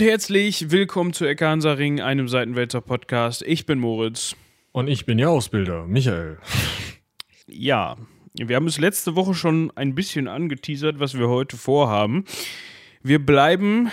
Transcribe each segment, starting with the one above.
und herzlich willkommen zu Ecke Hansa Ring, einem Seitenwälzer Podcast. Ich bin Moritz. Und ich bin Ihr Ausbilder, Michael. Ja, wir haben es letzte Woche schon ein bisschen angeteasert, was wir heute vorhaben. Wir bleiben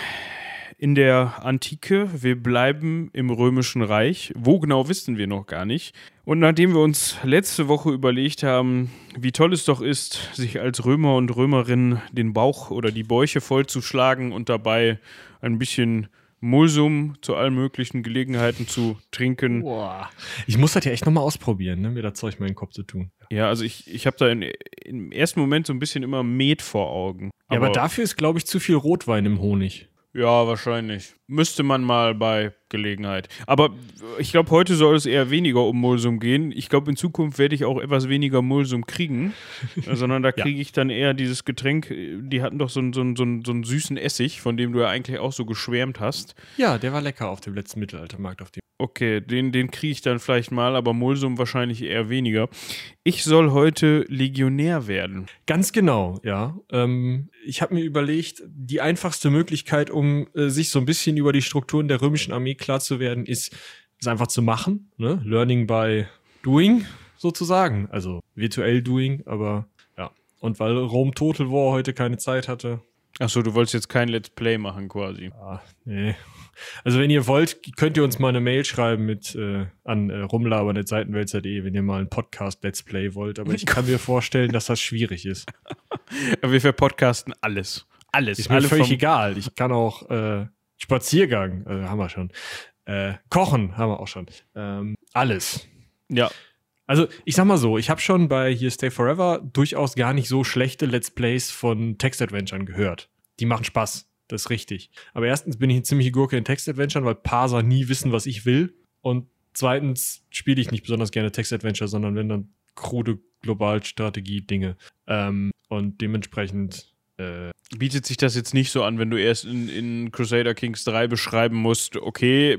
in der Antike, wir bleiben im Römischen Reich. Wo genau wissen wir noch gar nicht. Und nachdem wir uns letzte Woche überlegt haben, wie toll es doch ist, sich als Römer und Römerin den Bauch oder die Bäuche vollzuschlagen und dabei ein bisschen Mulsum zu allen möglichen Gelegenheiten zu trinken. Boah. Ich muss das ja echt nochmal ausprobieren, ne? mir das Zeug mal in den Kopf zu tun. Ja, also ich, ich habe da in, im ersten Moment so ein bisschen immer Met vor Augen. Aber, ja, aber dafür ist, glaube ich, zu viel Rotwein im Honig. Ja, wahrscheinlich. Müsste man mal bei Gelegenheit. Aber ich glaube, heute soll es eher weniger um Mulsum gehen. Ich glaube, in Zukunft werde ich auch etwas weniger Mulsum kriegen, sondern da kriege ich dann eher dieses Getränk. Die hatten doch so einen, so, einen, so, einen, so einen süßen Essig, von dem du ja eigentlich auch so geschwärmt hast. Ja, der war lecker auf dem letzten Mittelaltermarkt, auf dem Okay, den, den kriege ich dann vielleicht mal, aber Mulsum wahrscheinlich eher weniger. Ich soll heute Legionär werden. Ganz genau, ja. Ähm, ich habe mir überlegt, die einfachste Möglichkeit, um äh, sich so ein bisschen über die Strukturen der römischen Armee klar zu werden, ist, es einfach zu machen. Ne? Learning by doing, sozusagen. Also virtuell doing, aber ja. Und weil Rome Total War heute keine Zeit hatte. Achso, du wolltest jetzt kein Let's Play machen quasi. Ah, nee. Also wenn ihr wollt, könnt ihr uns mal eine Mail schreiben mit äh, an äh, rumlabern.seitenwälzer.de, wenn ihr mal einen Podcast Let's Play wollt. Aber ich kann mir vorstellen, dass das schwierig ist. Aber wir verpodcasten alles. Alles. Ist mir Alle völlig egal. Ich kann auch äh, Spaziergang, äh, haben wir schon. Äh, Kochen haben wir auch schon. Ähm, alles. Ja. Also ich sag mal so, ich habe schon bei hier Stay Forever durchaus gar nicht so schlechte Let's Plays von Text-Adventuren gehört. Die machen Spaß. Das ist richtig. Aber erstens bin ich eine ziemliche Gurke in Text-Adventuren, weil Parser nie wissen, was ich will. Und zweitens spiele ich nicht besonders gerne Text-Adventure, sondern wenn dann krude Globalstrategie-Dinge. Ähm, und dementsprechend äh, bietet sich das jetzt nicht so an, wenn du erst in, in, Crusader Kings 3 beschreiben musst, okay,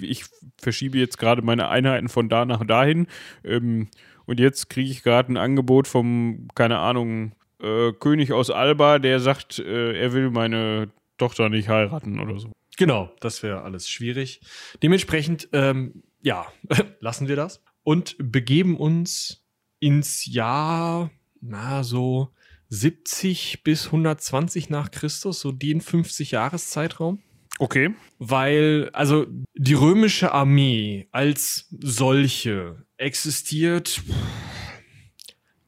ich verschiebe jetzt gerade meine Einheiten von da nach dahin ähm, und jetzt kriege ich gerade ein Angebot vom, keine Ahnung, äh, König aus Alba, der sagt, äh, er will meine Tochter nicht heiraten oder so. Genau, das wäre alles schwierig. Dementsprechend, ähm, ja, lassen wir das und begeben uns ins Jahr, na, so 70 bis 120 nach Christus, so den 50 Jahreszeitraum. Okay. Weil, also die römische Armee als solche existiert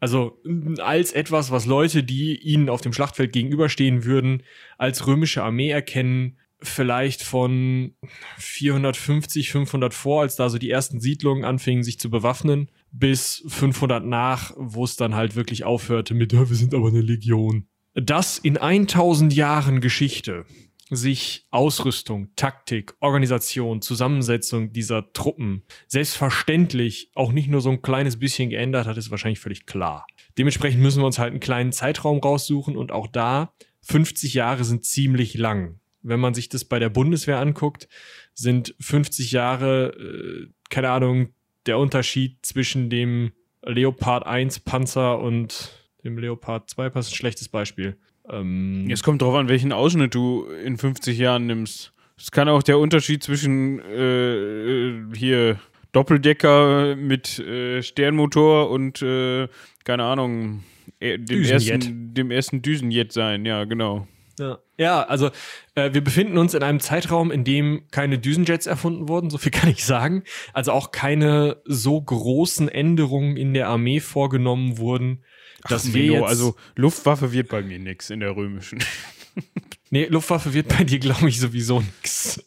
also als etwas, was Leute, die ihnen auf dem Schlachtfeld gegenüberstehen würden, als römische Armee erkennen, vielleicht von 450, 500 vor, als da so die ersten Siedlungen anfingen, sich zu bewaffnen, bis 500 nach, wo es dann halt wirklich aufhörte mit, ja, wir sind aber eine Legion. Das in 1000 Jahren Geschichte sich Ausrüstung, Taktik, Organisation, Zusammensetzung dieser Truppen selbstverständlich auch nicht nur so ein kleines bisschen geändert hat, ist wahrscheinlich völlig klar. Dementsprechend müssen wir uns halt einen kleinen Zeitraum raussuchen und auch da 50 Jahre sind ziemlich lang. Wenn man sich das bei der Bundeswehr anguckt, sind 50 Jahre, äh, keine Ahnung, der Unterschied zwischen dem Leopard 1 Panzer und dem Leopard 2 Panzer, ein schlechtes Beispiel. Ähm, es kommt darauf an, welchen Ausschnitt du in 50 Jahren nimmst. Es kann auch der Unterschied zwischen äh, äh, hier Doppeldecker mit äh, Sternmotor und äh, keine Ahnung, äh, dem, ersten, dem ersten Düsenjet sein, ja, genau. Ja, ja also äh, wir befinden uns in einem Zeitraum, in dem keine Düsenjets erfunden wurden, so viel kann ich sagen. Also auch keine so großen Änderungen in der Armee vorgenommen wurden, dass Ach, wir jetzt, also Luftwaffe wird bei mir nix in der römischen. nee, Luftwaffe wird bei dir, glaube ich, sowieso nix.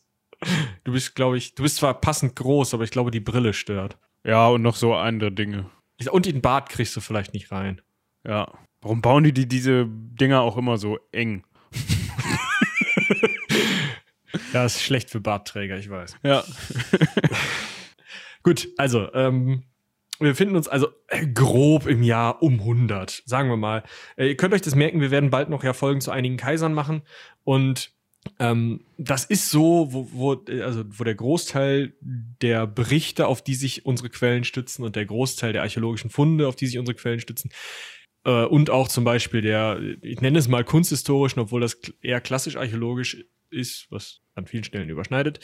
Du bist, glaube ich, du bist zwar passend groß, aber ich glaube, die Brille stört. Ja, und noch so andere Dinge. Und den Bart kriegst du vielleicht nicht rein. Ja. Warum bauen die, die diese Dinger auch immer so eng? ja, ist schlecht für Bartträger, ich weiß. Ja. Gut, also, ähm, wir befinden uns also äh, grob im Jahr um 100, sagen wir mal. Äh, ihr könnt euch das merken, wir werden bald noch ja Folgen zu einigen Kaisern machen und ähm, das ist so, wo, wo, also, wo der Großteil der Berichte, auf die sich unsere Quellen stützen und der Großteil der archäologischen Funde, auf die sich unsere Quellen stützen, äh, und auch zum Beispiel der, ich nenne es mal kunsthistorischen, obwohl das eher klassisch archäologisch ist, was an vielen Stellen überschneidet,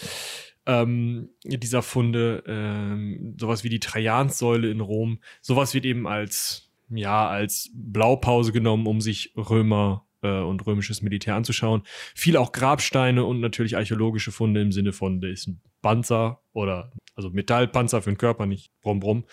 ähm, dieser Funde, ähm, sowas wie die Trajanssäule in Rom, sowas wird eben als, ja, als Blaupause genommen, um sich Römer äh, und römisches Militär anzuschauen. Viel auch Grabsteine und natürlich archäologische Funde im Sinne von, da ist ein Panzer oder also Metallpanzer für den Körper, nicht brumm brumm,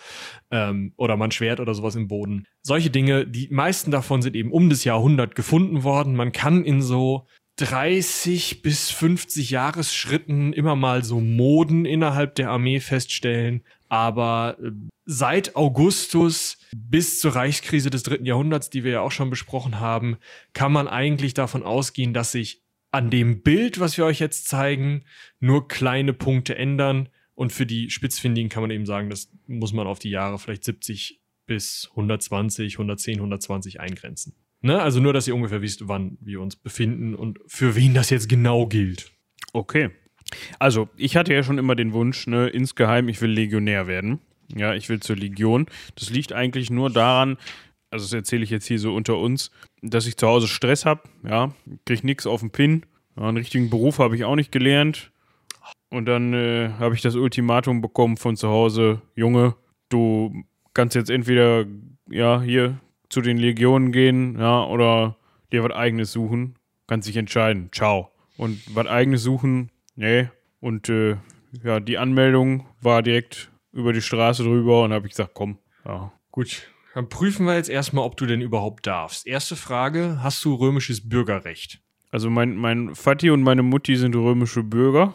ähm, oder mal ein Schwert oder sowas im Boden. Solche Dinge, die meisten davon sind eben um das Jahrhundert gefunden worden. Man kann in so 30 bis 50 Jahresschritten immer mal so Moden innerhalb der Armee feststellen. Aber äh, seit Augustus bis zur Reichskrise des dritten Jahrhunderts, die wir ja auch schon besprochen haben, kann man eigentlich davon ausgehen, dass sich an dem Bild, was wir euch jetzt zeigen, nur kleine Punkte ändern. Und für die Spitzfindigen kann man eben sagen, das muss man auf die Jahre vielleicht 70 bis 120, 110, 120 eingrenzen. Ne? Also nur, dass ihr ungefähr wisst, wann wir uns befinden und für wen das jetzt genau gilt. Okay. Also, ich hatte ja schon immer den Wunsch, ne, insgeheim, ich will Legionär werden. Ja, ich will zur Legion. Das liegt eigentlich nur daran, also das erzähle ich jetzt hier so unter uns, dass ich zu Hause Stress habe, ja, krieg nichts auf den Pin. Ja, einen richtigen Beruf habe ich auch nicht gelernt. Und dann äh, habe ich das Ultimatum bekommen von zu Hause, Junge, du kannst jetzt entweder ja hier zu den Legionen gehen, ja, oder dir was eigenes suchen. Kannst dich entscheiden. Ciao. Und was eigenes suchen, nee. Und äh, ja, die Anmeldung war direkt über die Straße drüber und habe ich gesagt, komm, ja. Gut, dann prüfen wir jetzt erstmal, ob du denn überhaupt darfst. Erste Frage, hast du römisches Bürgerrecht? Also mein, mein Vati und meine Mutti sind römische Bürger.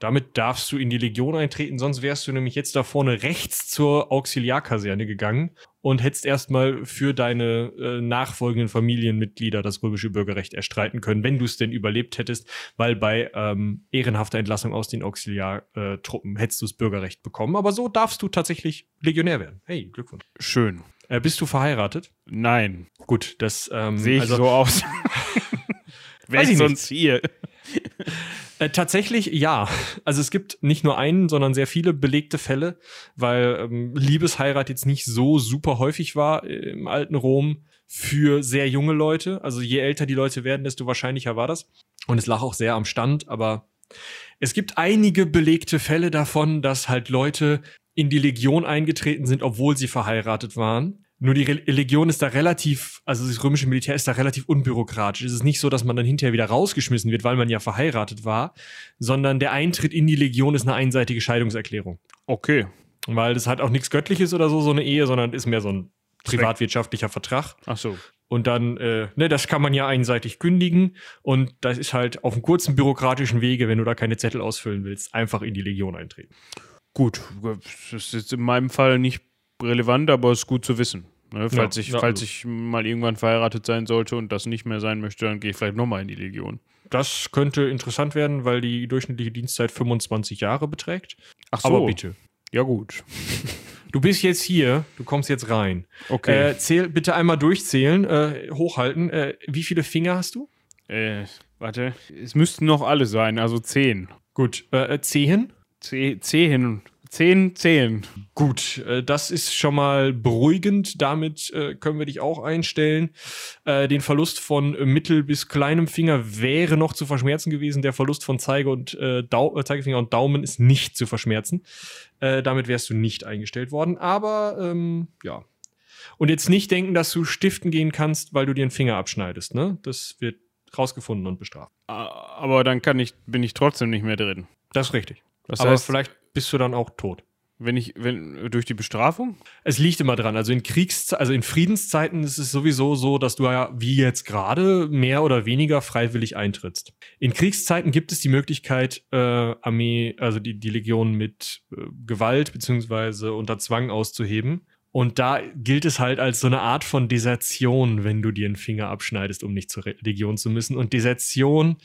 Damit darfst du in die Legion eintreten, sonst wärst du nämlich jetzt da vorne rechts zur Auxiliarkaserne gegangen und hättest erstmal für deine äh, nachfolgenden Familienmitglieder das römische Bürgerrecht erstreiten können, wenn du es denn überlebt hättest, weil bei ähm, ehrenhafter Entlassung aus den Auxiliartruppen hättest du das Bürgerrecht bekommen. Aber so darfst du tatsächlich Legionär werden. Hey, Glückwunsch. Schön. Äh, bist du verheiratet? Nein. Gut, das ähm, Sehe ich also- so aus. Ist ich sonst hier? Äh, tatsächlich ja. Also es gibt nicht nur einen, sondern sehr viele belegte Fälle, weil ähm, Liebesheirat jetzt nicht so super häufig war äh, im alten Rom für sehr junge Leute. Also je älter die Leute werden, desto wahrscheinlicher war das. Und es lag auch sehr am Stand, aber es gibt einige belegte Fälle davon, dass halt Leute in die Legion eingetreten sind, obwohl sie verheiratet waren. Nur die Legion ist da relativ, also das römische Militär ist da relativ unbürokratisch. Es ist nicht so, dass man dann hinterher wieder rausgeschmissen wird, weil man ja verheiratet war, sondern der Eintritt in die Legion ist eine einseitige Scheidungserklärung. Okay. Weil das hat auch nichts Göttliches oder so, so eine Ehe, sondern ist mehr so ein privatwirtschaftlicher Vertrag. Ach so. Und dann, äh, ne, das kann man ja einseitig kündigen. Und das ist halt auf einem kurzen bürokratischen Wege, wenn du da keine Zettel ausfüllen willst, einfach in die Legion eintreten. Gut. Das ist jetzt in meinem Fall nicht relevant, aber es ist gut zu wissen. Ne? Falls, ja, ich, ja, falls ich mal irgendwann verheiratet sein sollte und das nicht mehr sein möchte, dann gehe ich vielleicht nochmal in die Legion. Das könnte interessant werden, weil die durchschnittliche Dienstzeit 25 Jahre beträgt. Ach so. Aber bitte. Ja, gut. Du bist jetzt hier, du kommst jetzt rein. Okay. Äh, zähl, bitte einmal durchzählen, äh, hochhalten. Äh, wie viele Finger hast du? Äh, warte. Es müssten noch alle sein, also zehn. Gut. Äh, äh zehn? Zeh zehn. 10, 10. Gut, äh, das ist schon mal beruhigend. Damit äh, können wir dich auch einstellen. Äh, den Verlust von Mittel- bis kleinem Finger wäre noch zu verschmerzen gewesen. Der Verlust von Zeige und, Zeigefinger und Daumen ist nicht zu verschmerzen. damit wärst du nicht eingestellt worden. Aber ähm, ja. Und jetzt nicht denken, dass du stiften gehen kannst, weil du dir einen Finger abschneidest. Ne? Das wird rausgefunden und bestraft. Aber dann kann ich, bin ich trotzdem nicht mehr drin. Das ist richtig. Das Aber heißt, vielleicht bist du dann auch tot. wenn ich, wenn, durch die Bestrafung? Es liegt immer dran. Also in Kriegs, also in Friedenszeiten ist es sowieso so, dass du ja wie jetzt gerade mehr oder weniger freiwillig eintrittst. In Kriegszeiten gibt es die Möglichkeit, äh, Armee, also die, die Legion mit äh, Gewalt beziehungsweise unter Zwang auszuheben. Und da gilt es halt als so eine Art von Desertion, wenn du dir einen Finger abschneidest, um nicht zur Legion zu müssen. Und Desertion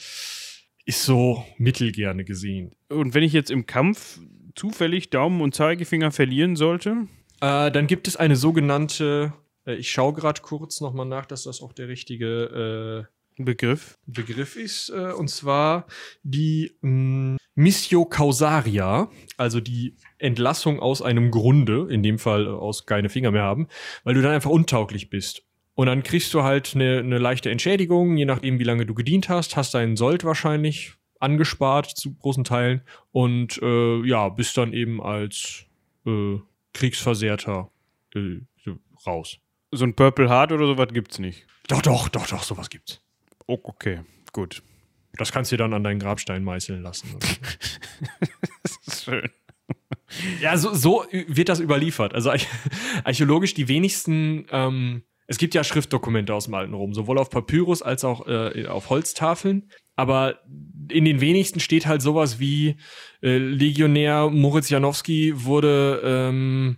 ist so mittelgerne gesehen. Und wenn ich jetzt im Kampf zufällig Daumen und Zeigefinger verlieren sollte? Äh, dann gibt es eine sogenannte, äh, ich schaue gerade kurz nochmal nach, dass das auch der richtige Begriff. äh, Begriff ist, äh, und zwar die mh, Missio Causaria, also die Entlassung aus einem Grunde, in dem Fall äh, aus keine Finger mehr haben, weil du dann einfach untauglich bist. Und dann kriegst du halt eine, eine leichte Entschädigung, je nachdem, wie lange du gedient hast, hast deinen Sold wahrscheinlich angespart zu großen Teilen und äh, ja, bist dann eben als äh, Kriegsversehrter äh, raus. So ein Purple Heart oder sowas gibt's nicht. Doch, doch, doch, doch, sowas gibt's. Oh, okay, gut. Das kannst du dir dann an deinen Grabstein meißeln lassen. das ist schön. Ja, so, so wird das überliefert. Also archäologisch die wenigsten, ähm, es gibt ja Schriftdokumente aus dem alten Rom, sowohl auf Papyrus als auch äh, auf Holztafeln. Aber in den wenigsten steht halt sowas wie äh, Legionär Moritz Janowski wurde, ähm,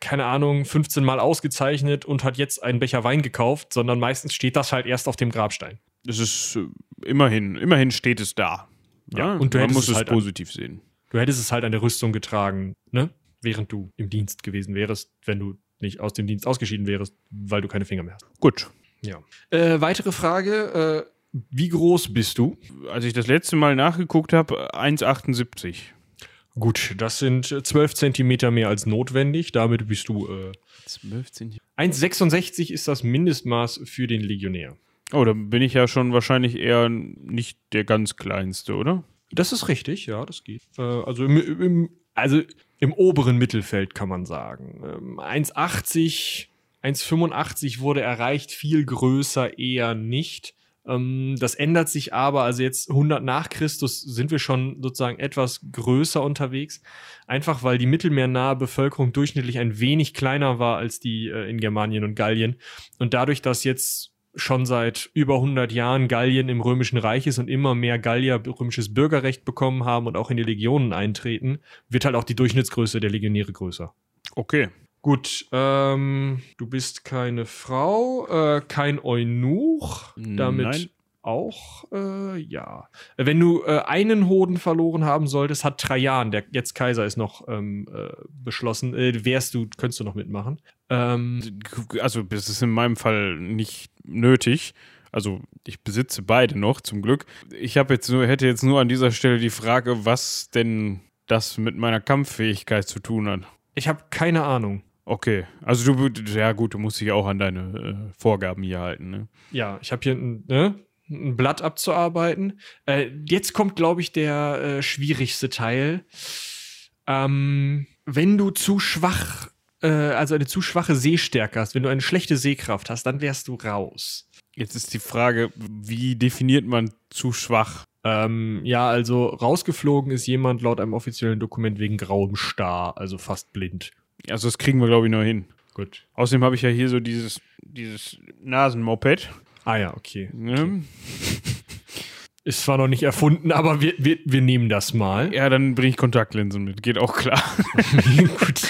keine Ahnung, 15 Mal ausgezeichnet und hat jetzt einen Becher Wein gekauft, sondern meistens steht das halt erst auf dem Grabstein. Das ist äh, immerhin, immerhin steht es da. Ja, und du man muss es es halt positiv sehen. Du hättest es halt an der Rüstung getragen, ne? Während du im Dienst gewesen wärst, wenn du nicht aus dem Dienst ausgeschieden wärst, weil du keine Finger mehr hast. Gut. Ja. Äh, weitere Frage: äh, Wie groß bist du? Als ich das letzte Mal nachgeguckt habe, 1,78. Gut, das sind 12 Zentimeter mehr als notwendig. Damit bist du äh, 12 Zentimeter. 1,66 ist das Mindestmaß für den Legionär. Oh, da bin ich ja schon wahrscheinlich eher nicht der ganz kleinste, oder? Das ist richtig, ja, das geht. Äh, also, im, im, also im oberen Mittelfeld kann man sagen. Ähm, 1,80, 1,85 wurde erreicht, viel größer eher nicht. Ähm, das ändert sich aber, also jetzt 100 nach Christus sind wir schon sozusagen etwas größer unterwegs. Einfach weil die mittelmeernahe Bevölkerung durchschnittlich ein wenig kleiner war als die äh, in Germanien und Gallien. Und dadurch, dass jetzt schon seit über 100 Jahren Gallien im Römischen Reich ist und immer mehr Gallier römisches Bürgerrecht bekommen haben und auch in die Legionen eintreten, wird halt auch die Durchschnittsgröße der Legionäre größer. Okay. Gut, ähm, du bist keine Frau, äh, kein Eunuch, damit Nein. auch, äh, ja. Wenn du äh, einen Hoden verloren haben solltest, hat Trajan, der jetzt Kaiser ist, noch ähm, äh, beschlossen, äh, wärst du, könntest du noch mitmachen. Ähm, Also, das ist in meinem Fall nicht nötig. Also, ich besitze beide noch, zum Glück. Ich habe jetzt nur, hätte jetzt nur an dieser Stelle die Frage, was denn das mit meiner Kampffähigkeit zu tun hat. ich habe keine Ahnung. Okay, also du, ja gut, du musst dich auch an deine äh, Vorgaben hier halten, ne? Ja, ich habe hier ein, ne, ein Blatt abzuarbeiten. Äh, jetzt kommt, glaube ich, der äh, schwierigste Teil. Ähm, wenn du zu schwach, äh, also eine zu schwache Sehstärke hast, wenn du eine schlechte Sehkraft hast, dann wärst du raus. Jetzt ist die Frage, wie definiert man zu schwach? Ähm, ja, also rausgeflogen ist jemand laut einem offiziellen Dokument wegen grauem Star, also fast blind. Also das kriegen wir, glaube ich, noch hin. Gut. Außerdem habe ich ja hier so dieses, dieses Nasenmoped. Ah ja, okay. Ne? Ist zwar noch nicht erfunden, aber wir, wir, wir nehmen das mal. Ja, dann bringe ich Kontaktlinsen mit. Geht auch klar. Gut.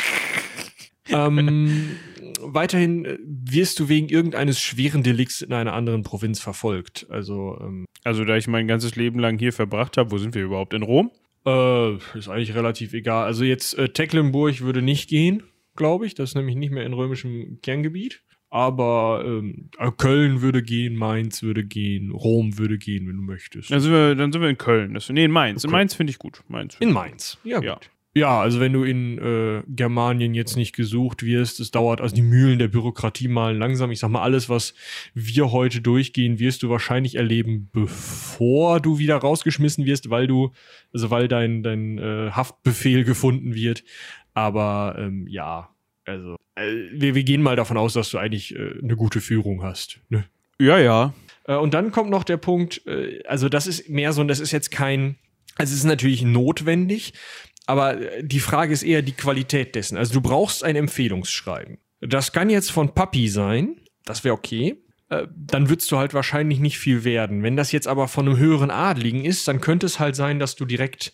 ähm, weiterhin äh, wirst du wegen irgendeines schweren Delikts in einer anderen Provinz verfolgt. Also, ähm, Also da ich mein ganzes Leben lang hier verbracht habe, wo sind wir überhaupt? In Rom? Äh, ist eigentlich relativ egal. Also jetzt äh, Tecklenburg würde nicht gehen, glaube ich. Das ist nämlich nicht mehr in römischem Kerngebiet. Aber ähm, äh, Köln würde gehen, Mainz würde gehen, Rom würde gehen, wenn du möchtest. Dann sind wir, dann sind wir in Köln. Das, nee, in Mainz. In Okay. Mainz finde ich gut. Mainz In Mainz. Ja, Ja. gut. Ja, also wenn du in äh, Germanien jetzt nicht gesucht wirst, es dauert, also die Mühlen der Bürokratie malen langsam. Ich sag mal, alles, was wir heute durchgehen, wirst du wahrscheinlich erleben, bevor du wieder rausgeschmissen wirst, weil du, also weil dein, dein äh, Haftbefehl gefunden wird. Aber ähm, ja, also äh, wir, wir gehen mal davon aus, dass du eigentlich äh, eine gute Führung hast. Ne? Ja, ja. Äh, Und dann kommt noch der Punkt, äh, also das ist mehr so, das ist jetzt kein, also es ist natürlich notwendig, aber äh, die Frage ist eher die Qualität dessen. Also du brauchst ein Empfehlungsschreiben. Das kann jetzt von Papi sein, das wäre okay. Äh, Dann würdest du halt wahrscheinlich nicht viel werden. Wenn das jetzt aber von einem höheren Adligen ist, dann könnte es halt sein, dass du direkt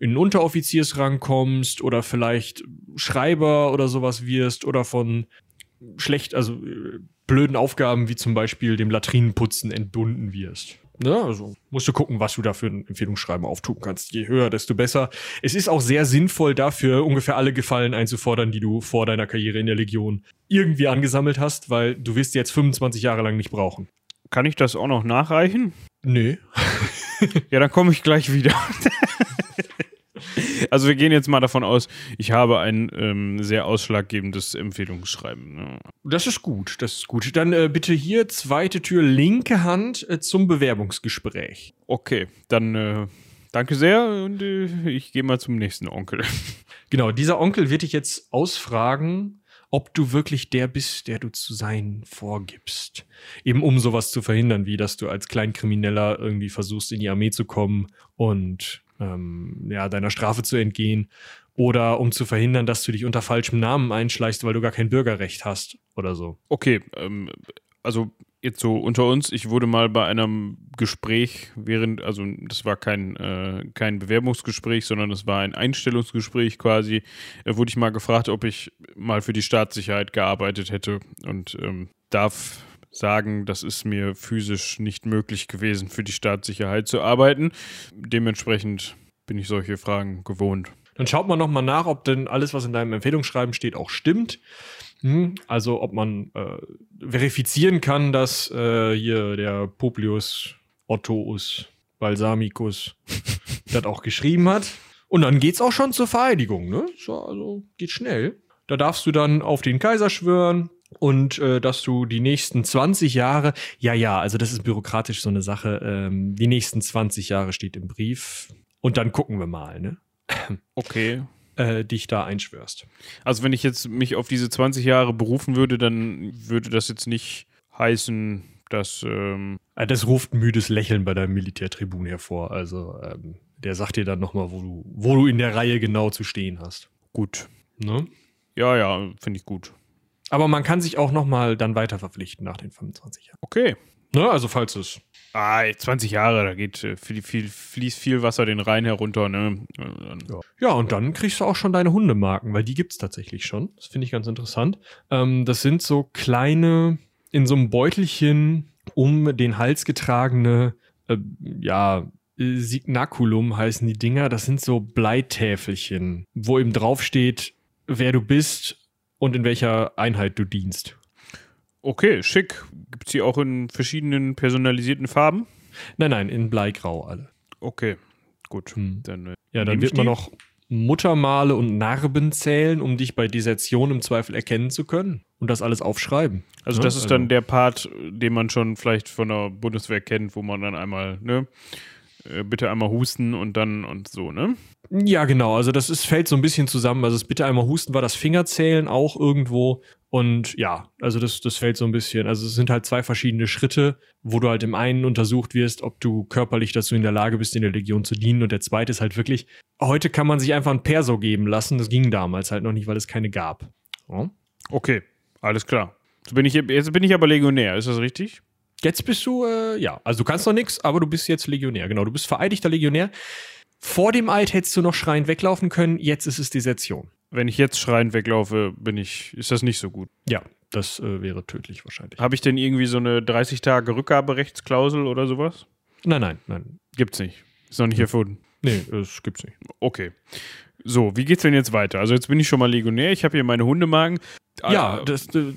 in einen Unteroffiziersrang kommst oder vielleicht Schreiber oder sowas wirst oder von schlecht, also äh, blöden Aufgaben wie zum Beispiel dem Latrinenputzen entbunden wirst. Ne? Also musst du gucken, was du da für ein Empfehlungsschreiben auftun kannst. Je höher, desto besser. Es ist auch sehr sinnvoll dafür, ungefähr alle Gefallen einzufordern, die du vor deiner Karriere in der Legion irgendwie angesammelt hast, weil du wirst jetzt 25 Jahre lang nicht brauchen. Kann ich das auch noch nachreichen? Nö. Ja, dann komme ich gleich wieder. Also wir gehen jetzt mal davon aus, ich habe ein ähm, sehr ausschlaggebendes Empfehlungsschreiben. Ne? Das ist gut, das ist gut. Dann äh, bitte hier zweite Tür, linke Hand äh, zum Bewerbungsgespräch. Okay, dann äh, danke sehr und äh, ich gehe mal zum nächsten Onkel. Genau, dieser Onkel wird dich jetzt ausfragen, ob du wirklich der bist, der du zu sein vorgibst. Eben um sowas zu verhindern, wie dass du als Kleinkrimineller irgendwie versuchst, in die Armee zu kommen und ähm, ja, deiner Strafe zu entgehen. Oder um zu verhindern, dass du dich unter falschem Namen einschleichst, weil du gar kein Bürgerrecht hast oder so. Okay, ähm, also jetzt so unter uns, ich wurde mal bei einem Gespräch während, also das war kein, äh, kein Bewerbungsgespräch, sondern das war ein Einstellungsgespräch quasi, äh, wurde ich mal gefragt, ob ich mal für die Staatssicherheit gearbeitet hätte und ähm, darf sagen, das ist mir physisch nicht möglich gewesen, für die Staatssicherheit zu arbeiten. Dementsprechend bin ich solche Fragen gewohnt. Dann schaut man nochmal nach, ob denn alles, was in deinem Empfehlungsschreiben steht, auch stimmt. Hm, also ob man äh, verifizieren kann, dass äh, hier der Publius Ottous Balsamicus das auch geschrieben hat. Und dann geht's auch schon zur Vereidigung, ne? So, also geht schnell. Da darfst du dann auf den Kaiser schwören und äh, dass du die nächsten 20 Jahre, ja, ja, also das ist bürokratisch so eine Sache, ähm, die nächsten 20 Jahre steht im Brief. Und dann gucken wir mal, ne? Okay. Äh, dich da einschwörst. Also wenn ich jetzt mich auf diese 20 Jahre berufen würde, dann würde das jetzt nicht heißen, dass. Ähm Äh, Das ruft ein müdes Lächeln bei deinem Militärtribun hervor. Also ähm, der sagt dir dann nochmal, wo du, wo du in der Reihe genau zu stehen hast. gut. Ne? Ja, ja, finde ich gut. Aber man kann sich auch nochmal dann weiter verpflichten nach den 25 Jahren. Okay. Ne? Also falls es. Ah, 20 Jahre, da geht äh, viel, viel, fließt viel Wasser den Rhein herunter, ne? Dann- Ja, und dann kriegst du auch schon deine Hundemarken, weil die gibt's tatsächlich schon. Das finde ich ganz interessant. Ähm, das sind so kleine, in so einem Beutelchen um den Hals getragene, äh, ja, Signaculum heißen die Dinger. Das sind so Bleitäfelchen, wo eben draufsteht, wer du bist und in welcher Einheit du dienst. Okay, schick. Gibt es die auch in verschiedenen personalisierten Farben? Nein, nein, in Bleigrau alle. Okay, gut. Hm. Dann, äh, Ja, dann wird man noch Muttermale und Narben zählen, um dich bei Desertion im Zweifel erkennen zu können und das alles aufschreiben. also Ne? das ist Also- dann der Part, den man schon vielleicht von der Bundeswehr kennt, wo man dann einmal, ne? äh, Bitte einmal husten und dann und so, ne? Ja, genau. Also das ist, fällt so ein bisschen zusammen. Also das bitte einmal husten war das Fingerzählen auch irgendwo. Und ja, also das, das fällt so ein bisschen. Also es sind halt zwei verschiedene Schritte, wo du halt im einen untersucht wirst, ob du körperlich dazu in der Lage bist, in der Legion zu dienen. Und der zweite ist halt wirklich, heute kann man sich einfach ein Perso geben lassen. Das ging damals halt noch nicht, weil es keine gab. Ja. Okay, alles klar. Jetzt bin ich, jetzt bin ich aber Legionär, ist das richtig? Jetzt bist du, äh, ja, also du kannst noch nichts, aber du bist jetzt Legionär. Genau, du bist vereidigter Legionär. Vor dem Eid hättest du noch schreiend weglaufen können, jetzt ist es Desertion. Wenn ich jetzt schreiend weglaufe, bin ich, ist das nicht so gut. Ja, das äh, wäre tödlich wahrscheinlich. Habe ich denn irgendwie so eine 30 Tage Rückgaberechtsklausel oder sowas? Nein, nein, nein. Gibt's nicht. Ist noch nicht erfunden. Nee, das gibt's nicht. Okay. So, wie geht's denn jetzt weiter? Also jetzt bin ich schon mal Legionär, ich habe hier meine Hundemagen. Ja, Ah, das, äh,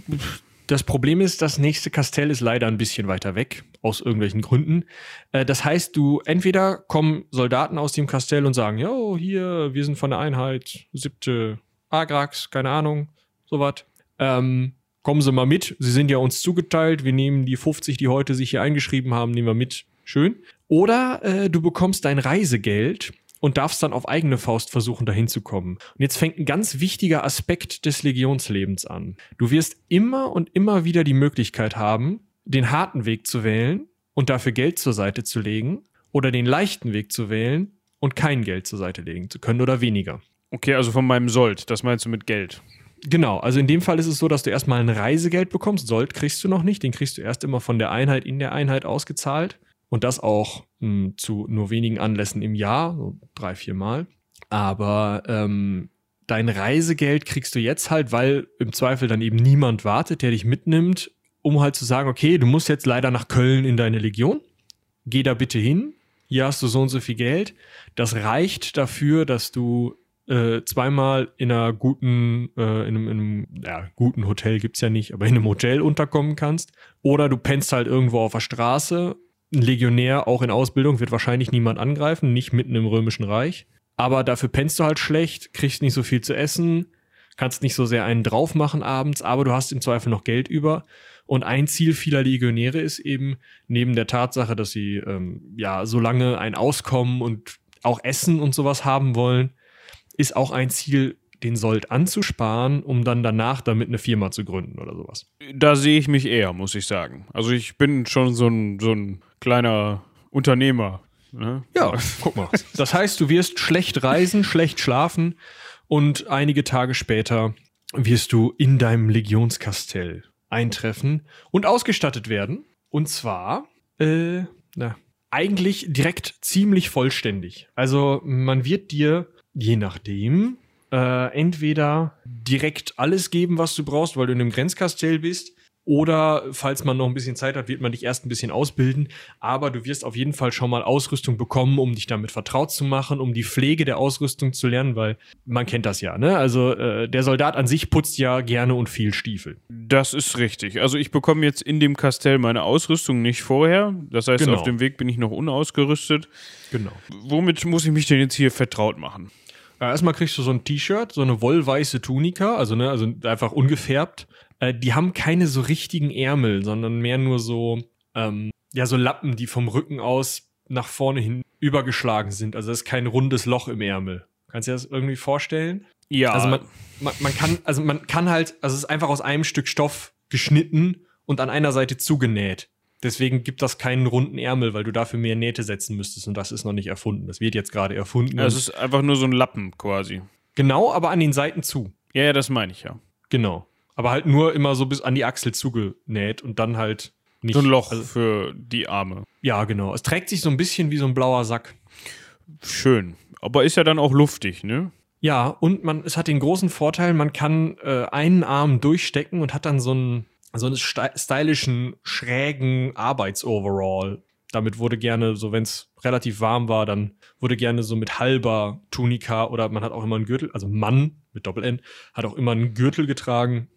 das Problem ist, das nächste Kastell ist leider ein bisschen weiter weg, aus irgendwelchen Gründen. Äh, Das heißt, du entweder kommen Soldaten aus dem Kastell und sagen, jo, hier, wir sind von der Einheit, siebte Agrax, keine Ahnung, sowas. Ähm, kommen Sie mal mit, Sie sind ja uns zugeteilt, wir nehmen die 50, die heute sich hier eingeschrieben haben, nehmen wir mit. Schön. Oder äh, du bekommst dein Reisegeld und darfst dann auf eigene Faust versuchen, dahin zu kommen. Und jetzt fängt ein ganz wichtiger Aspekt des Legionslebens an. Du wirst immer und immer wieder die Möglichkeit haben, den harten Weg zu wählen und dafür Geld zur Seite zu legen oder den leichten Weg zu wählen und kein Geld zur Seite legen zu können oder weniger. Okay, also von meinem Sold, das meinst du mit Geld. Genau, also in dem Fall ist es so, dass du erstmal ein Reisegeld bekommst. Sold kriegst du noch nicht, den kriegst du erst immer von der Einheit in der Einheit ausgezahlt. Und das auch mh, zu nur wenigen Anlässen im Jahr, so drei, vier Mal. Aber ähm, dein Reisegeld kriegst du jetzt halt, weil im Zweifel dann eben niemand wartet, der dich mitnimmt, um halt zu sagen, okay, du musst jetzt leider nach Köln in deine Legion. Geh da bitte hin. Hier hast du so und so viel Geld. Das reicht dafür, dass du äh, zweimal in einer guten, äh, in einem, in einem ja, guten Hotel gibt's ja nicht, aber in einem Hotel unterkommen kannst. Oder du pennst halt irgendwo auf der Straße. Ein Legionär, auch in Ausbildung, wird wahrscheinlich niemand angreifen, nicht mitten im Römischen Reich. aber dafür pennst du halt schlecht, kriegst nicht so viel zu essen, kannst nicht so sehr einen drauf machen abends, aber du hast im Zweifel noch Geld über. Und ein Ziel vieler Legionäre ist eben, neben der Tatsache, dass sie ähm, ja so lange ein Auskommen und auch Essen und sowas haben wollen, ist auch ein Ziel, den Sold anzusparen, um dann danach damit eine Firma zu gründen oder sowas. Da sehe ich mich eher, muss ich sagen. Also ich bin schon so ein, so ein kleiner Unternehmer. Ne? Ja, guck mal. Das heißt, du wirst schlecht reisen, schlecht schlafen und einige Tage später wirst du in deinem Legionskastell eintreffen und ausgestattet werden. Und zwar, äh, na, eigentlich direkt ziemlich vollständig. Also man wird dir, je nachdem, äh, entweder direkt alles geben, was du brauchst, weil du in einem Grenzkastell bist, oder falls man noch ein bisschen Zeit hat, wird man dich erst ein bisschen ausbilden. Aber du wirst auf jeden Fall schon mal Ausrüstung bekommen, um dich damit vertraut zu machen, um die Pflege der Ausrüstung zu lernen, weil man kennt das ja, ne? Also äh, der Soldat an sich putzt ja gerne und viel Stiefel. Das ist richtig. Also ich bekomme jetzt in dem Kastell meine Ausrüstung nicht vorher. Das heißt, Genau. auf dem Weg bin ich noch unausgerüstet. Genau. Womit muss ich mich denn jetzt hier vertraut machen? Erstmal kriegst du so ein T-Shirt, so eine wollweiße Tunika, also ne, also einfach ungefärbt. Äh, die haben keine so richtigen Ärmel, sondern mehr nur so, ähm, ja, so Lappen, die vom Rücken aus nach vorne hin übergeschlagen sind. Also das ist kein rundes Loch im Ärmel. Kannst du dir das irgendwie vorstellen? Ja, Also man, man, man kann, also man kann halt, also es ist einfach aus einem Stück Stoff geschnitten und an einer Seite zugenäht. Deswegen gibt das keinen runden Ärmel, weil du dafür mehr Nähte setzen müsstest und das ist noch nicht erfunden. Das wird jetzt gerade erfunden. es Und- ist einfach nur so ein Lappen quasi. Genau, aber an den Seiten zu. Ja, ja, das meine ich ja. Genau. Aber halt nur immer so bis an die Achsel zugenäht und dann halt nicht. So ein Loch Also, für die Arme. ja, genau. Es trägt sich so ein bisschen wie so ein blauer Sack. Schön. Aber ist ja dann auch luftig, ne? Ja, und man, es hat den großen Vorteil, man kann äh, einen Arm durchstecken und hat dann so einen, so einen stylischen, schrägen Arbeitsoverall. Damit wurde gerne, so wenn es relativ warm war, dann wurde gerne so mit halber Tunika oder man hat auch immer einen Gürtel, also Mann mit Doppel-N, hat auch immer einen Gürtel getragen.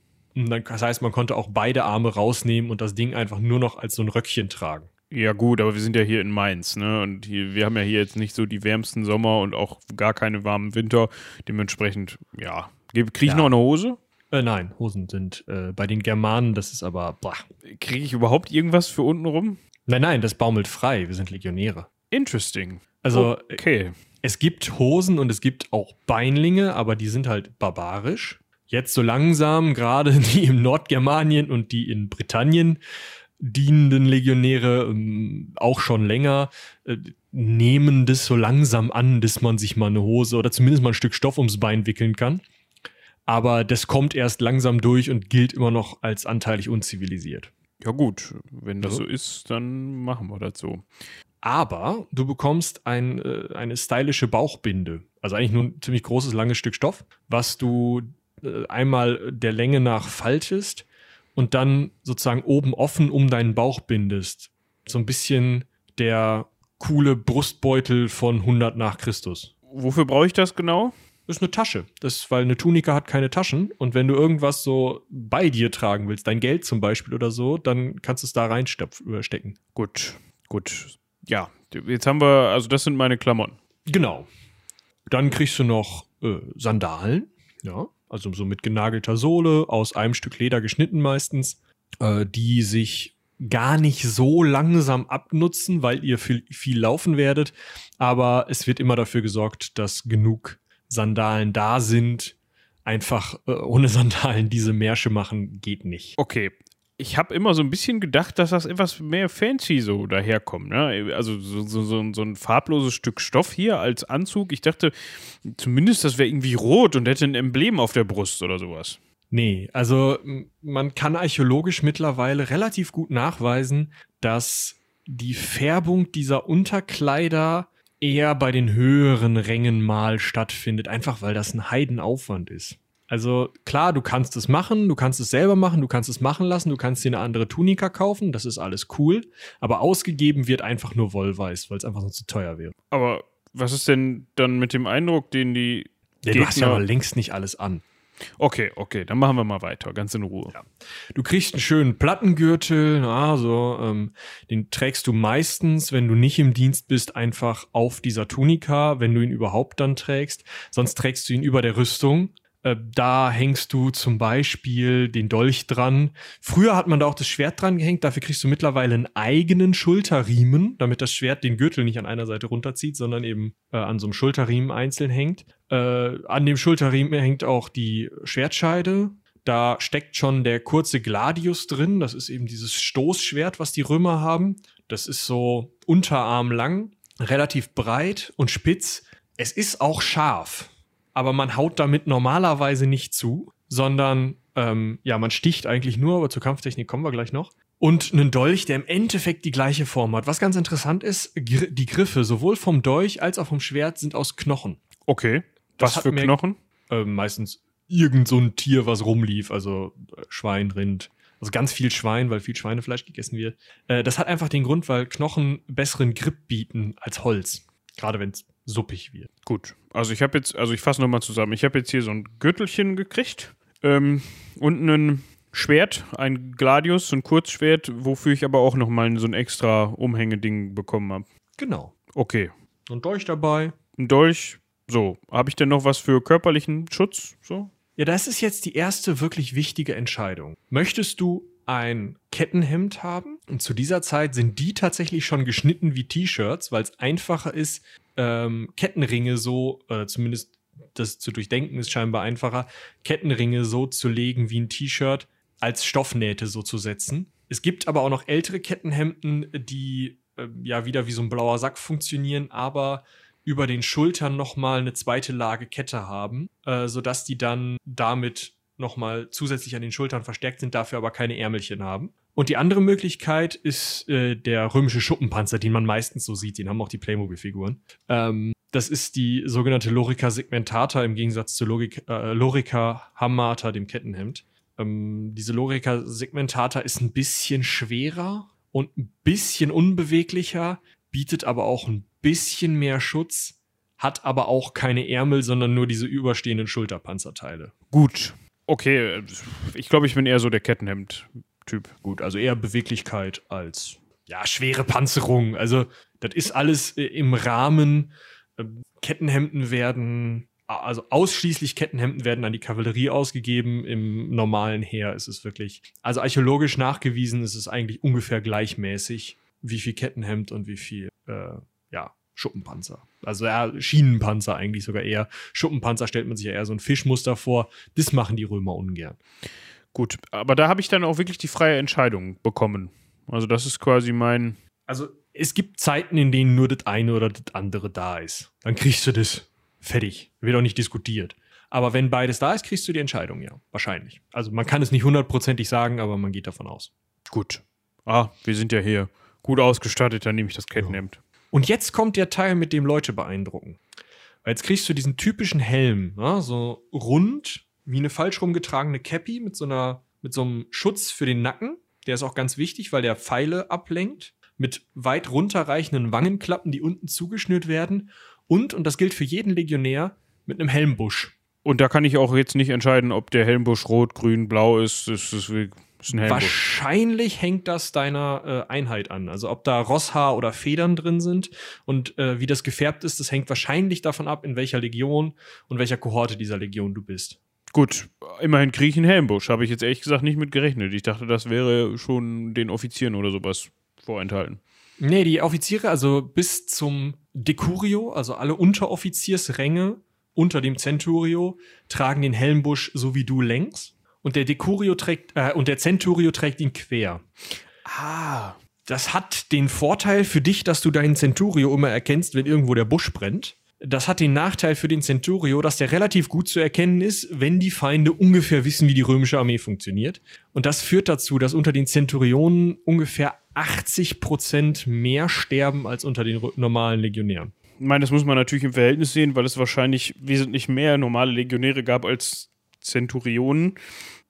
Dann, das heißt, man konnte auch beide Arme rausnehmen und das Ding einfach nur noch als so ein Röckchen tragen. Ja, gut, aber wir sind ja hier in Mainz, ne? Und hier, wir haben ja hier jetzt nicht so die wärmsten Sommer und auch gar keine warmen Winter. Dementsprechend, ja. Kriege ich Ja. noch eine Hose? Äh, nein, Hosen sind äh, bei den Germanen, das ist aber. Kriege ich überhaupt irgendwas für unten rum? Nein, nein, das baumelt frei, wir sind Legionäre. Interesting. Also Okay. es gibt Hosen und es gibt auch Beinlinge, aber die sind halt barbarisch. Jetzt so langsam, gerade die im Nordgermanien und die in Britannien dienenden Legionäre ähm, auch schon länger, äh, nehmen das so langsam an, dass man sich mal eine Hose oder zumindest mal ein Stück Stoff ums Bein wickeln kann. Aber das kommt erst langsam durch und gilt immer noch als anteilig unzivilisiert. Ja, gut. Wenn das Ja. so ist, dann machen wir das so. Aber du bekommst ein, äh, eine stylische Bauchbinde. Also eigentlich nur ein ziemlich großes, langes Stück Stoff, was du einmal der Länge nach faltest und dann sozusagen oben offen um deinen Bauch bindest. So ein bisschen der coole Brustbeutel von 100 nach Christus. Wofür brauche ich das genau? Das ist eine Tasche. Das ist, weil eine Tunika hat keine Taschen. Und wenn du irgendwas so bei dir tragen willst, dein Geld zum Beispiel oder so, dann kannst du es da reinstecken. Gut, gut. Ja, jetzt haben wir, also das sind meine Klamotten. Genau. Dann kriegst du noch äh, Sandalen, ja, also so mit genagelter Sohle, aus einem Stück Leder geschnitten meistens, äh, die sich gar nicht so langsam abnutzen, weil ihr viel, viel laufen werdet. Aber es wird immer dafür gesorgt, dass genug Sandalen da sind. Einfach äh, ohne Sandalen diese Märsche machen geht nicht. Okay. Ich habe immer so ein bisschen gedacht, dass das etwas mehr fancy so daherkommt. Ne? Also so, so, so, so ein farbloses Stück Stoff hier als Anzug. Ich dachte, zumindest das wäre irgendwie rot und hätte ein Emblem auf der Brust oder sowas. Nee, also man kann archäologisch mittlerweile relativ gut nachweisen, dass die Färbung dieser Unterkleider eher bei den höheren Rängen mal stattfindet, einfach weil das ein Heidenaufwand ist. Also klar, du kannst es machen, du kannst es selber machen, du kannst es machen lassen, du kannst dir eine andere Tunika kaufen, das ist alles cool, aber ausgegeben wird einfach nur Wollweiß, weil es einfach sonst zu teuer wäre. Aber was ist denn dann mit dem Eindruck, den die Ja, du hast ja aber längst nicht alles an. Okay, okay, dann machen wir mal weiter, ganz in Ruhe. Ja. Du kriegst einen schönen Plattengürtel, also ähm, den trägst du meistens, wenn du nicht im Dienst bist, einfach auf dieser Tunika, wenn du ihn überhaupt dann trägst. Sonst trägst du ihn über der Rüstung. Äh, da hängst du zum Beispiel den Dolch dran. Früher hat man da auch das Schwert dran gehängt. Dafür kriegst du mittlerweile einen eigenen Schulterriemen, damit das Schwert den Gürtel nicht an einer Seite runterzieht, sondern eben äh, an so einem Schulterriemen einzeln hängt. Äh, an dem Schulterriemen hängt auch die Schwertscheide. Da steckt schon der kurze Gladius drin. Das ist eben dieses Stoßschwert, was die Römer haben. Das ist so unterarmlang, relativ breit und spitz. Es ist auch scharf aber man haut damit normalerweise nicht zu, sondern ähm, ja, man sticht eigentlich nur, aber zur Kampftechnik kommen wir gleich noch. Und einen Dolch, der im Endeffekt die gleiche Form hat. Was ganz interessant ist, die Griffe sowohl vom Dolch als auch vom Schwert sind aus Knochen. Okay. Was für Knochen? Äh, meistens irgend so ein Tier, was rumlief, also äh, Schwein, Rind. Also ganz viel Schwein, weil viel Schweinefleisch gegessen wird. Äh, das hat einfach den Grund, weil Knochen besseren Grip bieten als Holz. Gerade wenn es suppig wird. Gut. Also ich habe jetzt, also ich fasse nochmal zusammen. Ich habe jetzt hier so ein Gürtelchen gekriegt ähm, und ein Schwert, ein Gladius, so ein Kurzschwert, wofür ich aber auch nochmal so ein extra Umhängeding bekommen habe. Genau. Okay. Ein Dolch dabei. Ein Dolch. So. Habe ich denn noch was für körperlichen Schutz? So? Ja, das ist jetzt die erste wirklich wichtige Entscheidung. Möchtest du ein Kettenhemd haben. Und zu dieser Zeit sind die tatsächlich schon geschnitten wie T-Shirts, weil es einfacher ist, ähm, Kettenringe so, äh, zumindest das zu durchdenken ist scheinbar einfacher, Kettenringe so zu legen wie ein T-Shirt, als Stoffnähte so zu setzen. Es gibt aber auch noch ältere Kettenhemden, die äh, ja wieder wie so ein blauer Sack funktionieren, aber über den Schultern nochmal eine zweite Lage Kette haben, äh, sodass die dann damit nochmal zusätzlich an den Schultern verstärkt sind, dafür aber keine Ärmelchen haben. Und die andere Möglichkeit ist äh, der römische Schuppenpanzer, den man meistens so sieht. Den haben auch die Playmobil-Figuren. Ähm, das ist die sogenannte Lorica segmentata im Gegensatz zu Logik, äh, Lorica hammata, dem Kettenhemd. Ähm, diese Lorica segmentata ist ein bisschen schwerer und ein bisschen unbeweglicher, bietet aber auch ein bisschen mehr Schutz, hat aber auch keine Ärmel, sondern nur diese überstehenden Schulterpanzerteile. Gut, Okay, ich glaube, ich bin eher so der Kettenhemd-Typ. Gut, also eher Beweglichkeit als ja, schwere Panzerung. Also, das ist alles äh, im Rahmen. Äh, Kettenhemden werden, also ausschließlich Kettenhemden werden an die Kavallerie ausgegeben. Im normalen Heer ist es wirklich, also archäologisch nachgewiesen ist es eigentlich ungefähr gleichmäßig, wie viel Kettenhemd und wie viel, äh, ja, Schuppenpanzer. Also ja, Schienenpanzer eigentlich sogar eher. Schuppenpanzer stellt man sich ja eher so ein Fischmuster vor. Das machen die Römer ungern. Gut, aber da habe ich dann auch wirklich die freie Entscheidung bekommen. Also das ist quasi mein. Also es gibt Zeiten, in denen nur das eine oder das andere da ist. Dann kriegst du das. Fertig. Wird auch nicht diskutiert. Aber wenn beides da ist, kriegst du die Entscheidung, ja. Wahrscheinlich. Also man kann es nicht hundertprozentig sagen, aber man geht davon aus. Gut. Ah, wir sind ja hier gut ausgestattet, dann nehme ich das Kettenhemd. Ja. Und jetzt kommt der Teil, mit dem Leute beeindrucken. Weil jetzt kriegst du diesen typischen Helm, ja, so rund, wie eine falsch rumgetragene Cappy mit so einer, mit so einem Schutz für den Nacken. Der ist auch ganz wichtig, weil der Pfeile ablenkt. Mit weit runterreichenden Wangenklappen, die unten zugeschnürt werden. Und, und das gilt für jeden Legionär, mit einem Helmbusch. Und da kann ich auch jetzt nicht entscheiden, ob der Helmbusch rot, grün, blau ist. Das ist Wahrscheinlich hängt das deiner äh, Einheit an. Also ob da Rosshaar oder Federn drin sind und äh, wie das gefärbt ist, das hängt wahrscheinlich davon ab, in welcher Legion und welcher Kohorte dieser Legion du bist. Gut, immerhin kriege ich einen Helmbusch. Habe ich jetzt ehrlich gesagt nicht mit gerechnet. Ich dachte, das wäre schon den Offizieren oder sowas vorenthalten. Nee, die Offiziere, also bis zum Decurio, also alle Unteroffiziersränge unter dem Centurio, tragen den Helmbusch so wie du längs und der Decurio trägt äh, und der Centurio trägt ihn quer. Ah. Das hat den Vorteil für dich, dass du deinen Centurio immer erkennst, wenn irgendwo der Busch brennt. Das hat den Nachteil für den Centurio, dass der relativ gut zu erkennen ist, wenn die Feinde ungefähr wissen, wie die römische Armee funktioniert. Und das führt dazu, dass unter den Centurionen ungefähr 80 Prozent mehr sterben als unter den normalen Legionären. Ich meine, das muss man natürlich im Verhältnis sehen, weil es wahrscheinlich wesentlich mehr normale Legionäre gab als Zenturionen,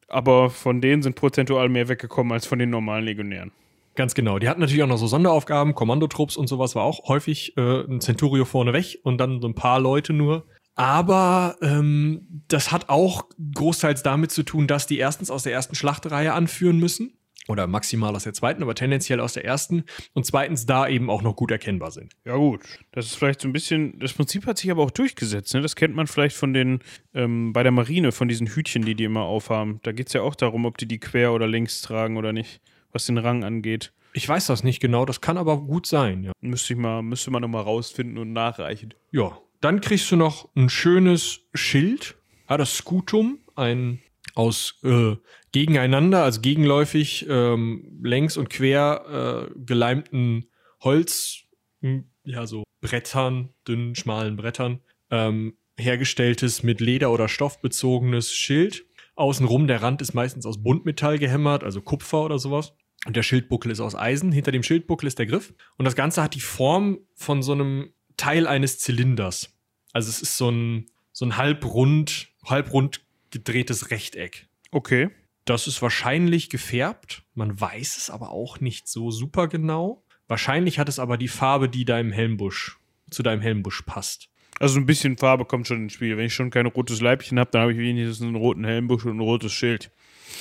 aber von denen sind prozentual mehr weggekommen als von den normalen Legionären. Ganz genau. Die hatten natürlich auch noch so Sonderaufgaben, Kommandotrupps und sowas war auch häufig äh, ein Centurio vorne weg und dann so ein paar Leute nur. Aber ähm, das hat auch großteils damit zu tun, dass die erstens aus der ersten Schlachtreihe anführen müssen. Oder maximal aus der zweiten, aber tendenziell aus der ersten. Und zweitens da eben auch noch gut erkennbar sind. Ja, gut. Das ist vielleicht so ein bisschen. Das Prinzip hat sich aber auch durchgesetzt. Ne? Das kennt man vielleicht von den. Ähm, bei der Marine, von diesen Hütchen, die die immer aufhaben. Da geht es ja auch darum, ob die die quer oder links tragen oder nicht. Was den Rang angeht. Ich weiß das nicht genau, das kann aber gut sein, ja. Müsste ich mal, müsste man nochmal rausfinden und nachreichen. Ja. Dann kriegst du noch ein schönes Schild. Ja, das Scutum, ein aus äh, gegeneinander, also gegenläufig, ähm, längs und quer äh, geleimten Holz, hm, ja, so Brettern, dünnen, schmalen Brettern, ähm, hergestelltes mit Leder oder Stoff bezogenes Schild. Außenrum, der Rand ist meistens aus Buntmetall gehämmert, also Kupfer oder sowas. Und der Schildbuckel ist aus Eisen. Hinter dem Schildbuckel ist der Griff. Und das Ganze hat die Form von so einem Teil eines Zylinders. Also es ist so ein, so ein halbrund, halbrund gedrehtes Rechteck. Okay. Das ist wahrscheinlich gefärbt. Man weiß es aber auch nicht so super genau. Wahrscheinlich hat es aber die Farbe, die deinem Helmbusch, zu deinem Helmbusch passt. Also ein bisschen Farbe kommt schon ins Spiel. Wenn ich schon kein rotes Leibchen habe, dann habe ich wenigstens einen roten Helmbusch und ein rotes Schild.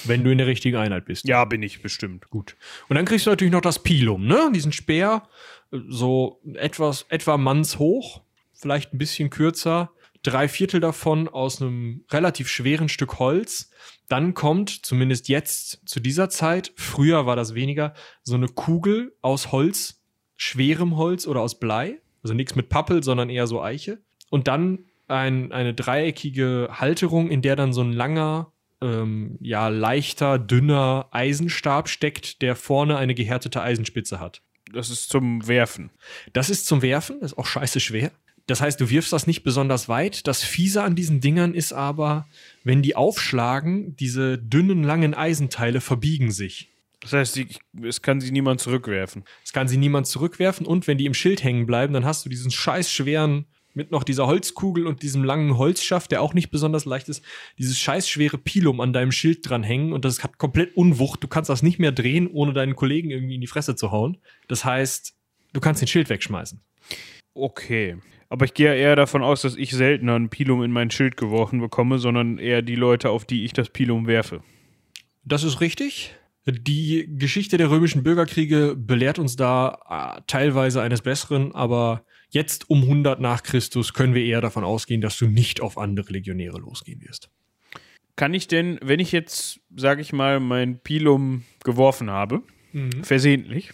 Wenn du in der richtigen Einheit bist. Ja, bin ich bestimmt. Gut. Und dann kriegst du natürlich noch das Pilum, ne? Diesen Speer, so etwas, etwa mannshoch, vielleicht ein bisschen kürzer. Drei Viertel davon aus einem relativ schweren Stück Holz. Dann kommt, zumindest jetzt zu dieser Zeit, früher war das weniger, so eine Kugel aus Holz, schwerem Holz oder aus Blei. Also nichts mit Pappel, sondern eher so Eiche. Und dann ein, eine dreieckige Halterung, in der dann so ein langer, ähm, ja, leichter, dünner Eisenstab steckt, der vorne eine gehärtete Eisenspitze hat. Das ist zum Werfen. Das ist zum Werfen, das ist auch scheiße schwer. Das heißt, du wirfst das nicht besonders weit. Das Fiese an diesen Dingern ist aber, wenn die aufschlagen, diese dünnen, langen Eisenteile verbiegen sich. Das heißt, sie, es kann sie niemand zurückwerfen. Es kann sie niemand zurückwerfen und wenn die im Schild hängen bleiben, dann hast du diesen scheiß schweren, mit noch dieser Holzkugel und diesem langen Holzschaft, der auch nicht besonders leicht ist, dieses scheiß schwere Pilum an deinem Schild dranhängen und das hat komplett Unwucht. Du kannst das nicht mehr drehen, ohne deinen Kollegen irgendwie in die Fresse zu hauen. Das heißt, du kannst den Schild wegschmeißen. Okay. Aber ich gehe eher davon aus, dass ich seltener ein Pilum in mein Schild geworfen bekomme, sondern eher die Leute, auf die ich das Pilum werfe. Das ist richtig. Die Geschichte der römischen Bürgerkriege belehrt uns da äh, teilweise eines Besseren, aber jetzt um 100 nach Christus können wir eher davon ausgehen, dass du nicht auf andere Legionäre losgehen wirst. Kann ich denn, wenn ich jetzt, sage ich mal, mein Pilum geworfen habe, mhm. versehentlich,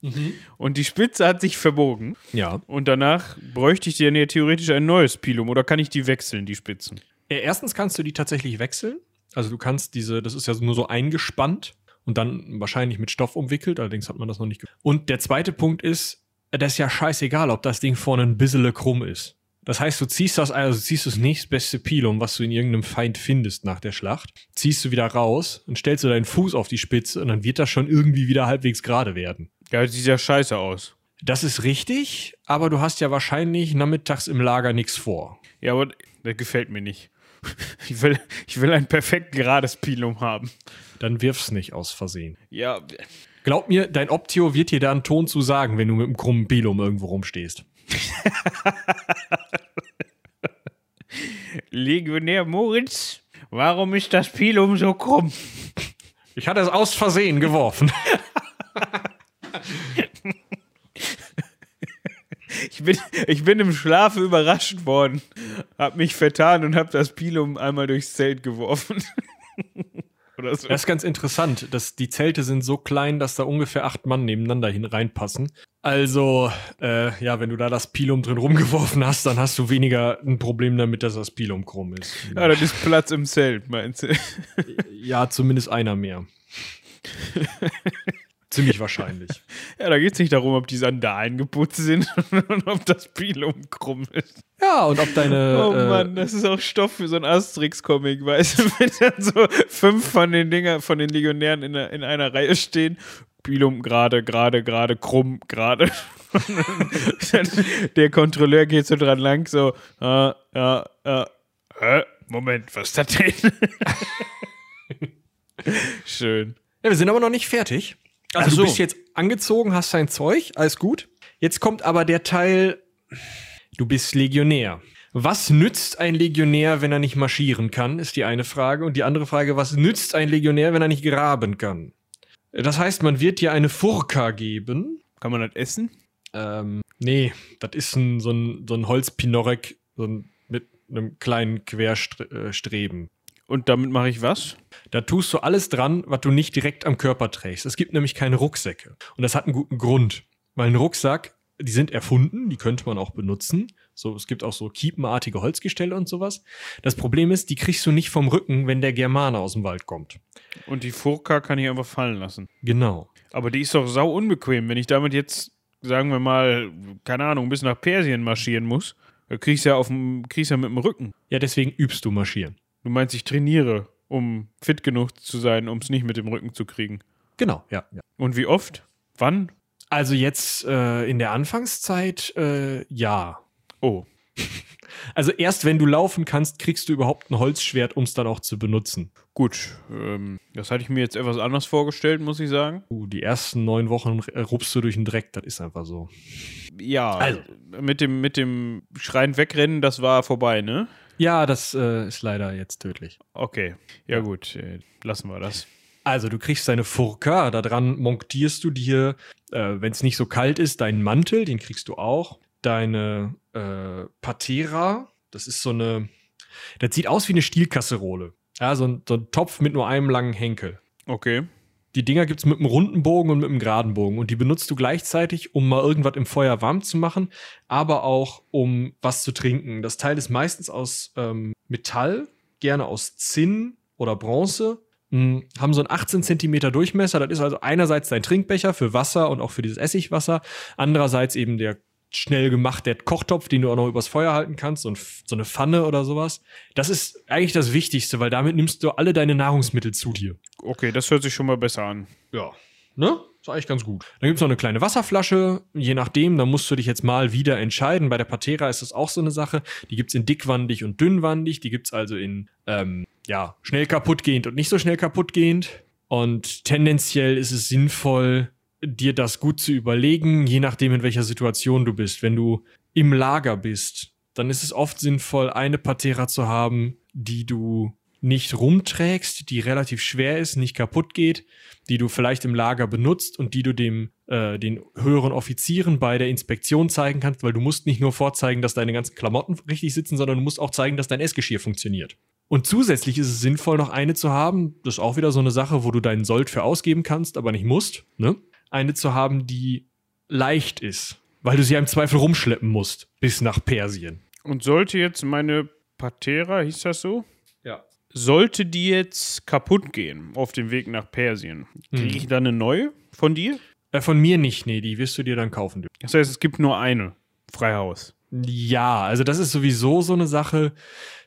mhm. und die Spitze hat sich verbogen, ja. und danach bräuchte ich dann ja theoretisch ein neues Pilum, oder kann ich die wechseln, die Spitzen? Erstens kannst du die tatsächlich wechseln. Also du kannst diese, das ist ja nur so eingespannt und dann wahrscheinlich mit Stoff umwickelt, allerdings hat man das noch nicht. Und der zweite Punkt ist, das ist ja scheißegal, ob das Ding vorne ein bisschen krumm ist. Das heißt, du ziehst das, also ziehst das nächstbeste Pilum, was du in irgendeinem Feind findest nach der Schlacht, ziehst du wieder raus und stellst du deinen Fuß auf die Spitze und dann wird das schon irgendwie wieder halbwegs gerade werden. Ja, das sieht ja scheiße aus. Das ist richtig, aber du hast ja wahrscheinlich nachmittags im Lager nichts vor. Ja, aber das gefällt mir nicht. Ich will, ich will ein perfekt gerades Pilum haben. Dann wirf's nicht aus Versehen. Ja. Glaub mir, dein Optio wird dir da einen Ton zu sagen, wenn du mit einem krummen Pilum irgendwo rumstehst. Legionär Moritz, warum ist das Pilum so krumm? Ich hatte es aus Versehen geworfen. Ich bin, ich bin im Schlafe überrascht worden, hab mich vertan und hab das Pilum einmal durchs Zelt geworfen. Oder so. Das ist ganz interessant, dass die Zelte sind so klein, dass da ungefähr acht Mann nebeneinander hin reinpassen. Also, äh, ja, wenn du da das Pilum drin rumgeworfen hast, dann hast du weniger ein Problem damit, dass das Pilum krumm ist. Ja, das ist Platz im Zelt, meinst du? Ja, zumindest einer mehr. Ziemlich wahrscheinlich. Ja, da geht es nicht darum, ob die Sandalen geputzt sind und ob das Pilum krumm ist. Ja, und ob deine. Oh Mann, das ist auch Stoff für so ein Asterix-Comic, weißt du, wenn dann so fünf von den Dinger, von den Legionären in, in einer Reihe stehen. Pilum gerade, gerade, gerade, krumm, gerade. der Kontrolleur geht so dran lang, so, ja, ja, hä? Moment, was ist das denn? Schön. Ja, wir sind aber noch nicht fertig. Also so. du bist jetzt angezogen, hast dein Zeug, alles gut. Jetzt kommt aber der Teil, du bist Legionär. Was nützt ein Legionär, wenn er nicht marschieren kann, ist die eine Frage. Und die andere Frage, was nützt ein Legionär, wenn er nicht graben kann? Das heißt, man wird dir eine Furka geben. Kann man das essen? Ähm, nee, das ist ein, so ein, so ein Holzpinorek so ein, mit einem kleinen Querstreben. Und damit mache ich was? Da tust du alles dran, was du nicht direkt am Körper trägst. Es gibt nämlich keine Rucksäcke. Und das hat einen guten Grund. Weil ein Rucksack, die sind erfunden, die könnte man auch benutzen. So, es gibt auch so kiepenartige Holzgestelle und sowas. Das Problem ist, die kriegst du nicht vom Rücken, wenn der Germane aus dem Wald kommt. Und die Furka kann ich einfach fallen lassen. Genau. Aber die ist doch sau unbequem. Wenn ich damit jetzt, sagen wir mal, keine Ahnung, bis nach Persien marschieren muss, dann kriegst du ja, auf dem, kriegst ja mit dem Rücken. Ja, deswegen übst du marschieren. Du meinst, ich trainiere, um fit genug zu sein, um es nicht mit dem Rücken zu kriegen. Genau, ja. ja. Und wie oft? Wann? Also jetzt äh, in der Anfangszeit, äh, ja. Oh. Also erst wenn du laufen kannst, kriegst du überhaupt ein Holzschwert, um es dann auch zu benutzen. Gut, ähm, das hatte ich mir jetzt etwas anders vorgestellt, muss ich sagen. Uh, die ersten neun Wochen äh, rupst du durch den Dreck, das ist einfach so. Ja, Also. mit dem, mit dem Schreien wegrennen, das war vorbei, ne? Ja, das äh, ist leider jetzt tödlich. Okay, ja, gut, äh, lassen wir das. Also du kriegst deine Furka, daran montierst du dir, äh, wenn es nicht so kalt ist, deinen Mantel, den kriegst du auch. Deine äh, Patera, das ist so eine, das sieht aus wie eine Stielkasserole. Ja, so ein, so ein Topf mit nur einem langen Henkel. Okay. Die Dinger gibt es mit einem runden Bogen und mit einem geraden Bogen. Und die benutzt du gleichzeitig, um mal irgendwas im Feuer warm zu machen, aber auch um was zu trinken. Das Teil ist meistens aus ähm, Metall, gerne aus Zinn oder Bronze. Mh, haben so einen 18 Zentimeter Durchmesser. Das ist also einerseits dein Trinkbecher für Wasser und auch für dieses Essigwasser. Andererseits eben der schnell gemacht, der Kochtopf, den du auch noch übers Feuer halten kannst, ein, so eine Pfanne oder sowas. Das ist eigentlich das Wichtigste, weil damit nimmst du alle deine Nahrungsmittel zu dir. Okay, das hört sich schon mal besser an. Ja. Ne? Ist eigentlich ganz gut. Dann gibt's noch eine kleine Wasserflasche. Je nachdem, da musst du dich jetzt mal wieder entscheiden. Bei der Patera ist das auch so eine Sache. Die gibt's in dickwandig und dünnwandig. Die gibt's also in, ähm, ja, schnell kaputtgehend und nicht so schnell kaputtgehend. Und tendenziell ist es sinnvoll, dir das gut zu überlegen, je nachdem, in welcher Situation du bist. Wenn du im Lager bist, dann ist es oft sinnvoll, eine Patera zu haben, die du nicht rumträgst, die relativ schwer ist, nicht kaputt geht, die du vielleicht im Lager benutzt und die du dem äh, den höheren Offizieren bei der Inspektion zeigen kannst, weil du musst nicht nur vorzeigen, dass deine ganzen Klamotten richtig sitzen, sondern du musst auch zeigen, dass dein Essgeschirr funktioniert. Und zusätzlich ist es sinnvoll, noch eine zu haben, das ist auch wieder so eine Sache, wo du deinen Sold für ausgeben kannst, aber nicht musst, ne? Eine zu haben, die leicht ist, weil du sie im Zweifel rumschleppen musst, bis nach Persien. Und sollte jetzt meine Patera, hieß das so? Ja. Sollte die jetzt kaputt gehen auf dem Weg nach Persien, kriege Hm. ich dann eine neue von dir? Äh, von mir nicht, nee, die wirst du dir dann kaufen. Das heißt, es gibt nur eine. Freihaus. Ja, also das ist sowieso so eine Sache.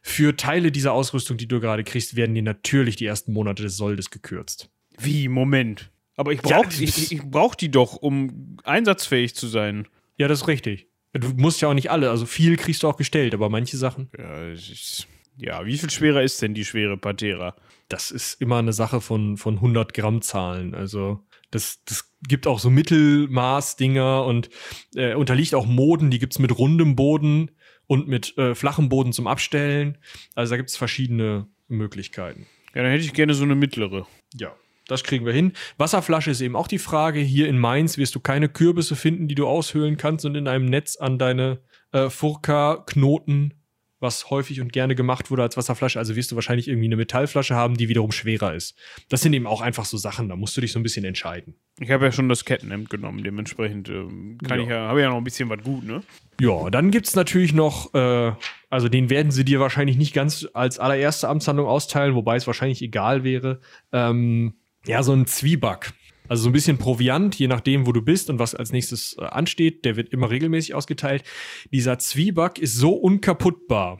Für Teile dieser Ausrüstung, die du gerade kriegst, werden dir natürlich die ersten Monate des Soldes gekürzt. Wie? Moment. Aber ich Ja, brauch, das ich, ich, ich brauch die doch, um einsatzfähig zu sein. Ja, das ist richtig. Du musst ja auch nicht alle, also viel kriegst du auch gestellt, aber manche Sachen, Ja, ist, ja, wie viel schwerer ist denn die schwere Patera? das ist immer eine Sache von, von 100 Gramm Zahlen. Also das, das gibt auch so Mittelmaß-Dinger und äh, unterliegt auch Moden, die gibt's mit rundem Boden und mit äh, flachem Boden zum Abstellen. Also da gibt's verschiedene Möglichkeiten. Ja, dann hätte ich gerne so eine mittlere. Ja, das kriegen wir hin. Wasserflasche ist eben auch die Frage. Hier in Mainz wirst du keine Kürbisse finden, die du aushöhlen kannst und in einem Netz an deine äh, Furka knoten, was häufig und gerne gemacht wurde als Wasserflasche. Also wirst du wahrscheinlich irgendwie eine Metallflasche haben, die wiederum schwerer ist. Das sind eben auch einfach so Sachen, da musst du dich so ein bisschen entscheiden. Ich habe ja schon das Kettenhemd genommen, dementsprechend ähm, kann Ja. ich ja, habe ja noch ein bisschen was gut, ne? Ja, dann gibt's natürlich noch, äh, also den werden sie dir wahrscheinlich nicht ganz als allererste Amtshandlung austeilen, wobei es wahrscheinlich egal wäre. Ähm, ja, so ein Zwieback. Also so ein bisschen Proviant, je nachdem, wo du bist und was als nächstes äh, ansteht. Der wird immer regelmäßig ausgeteilt. Dieser Zwieback ist so unkaputtbar,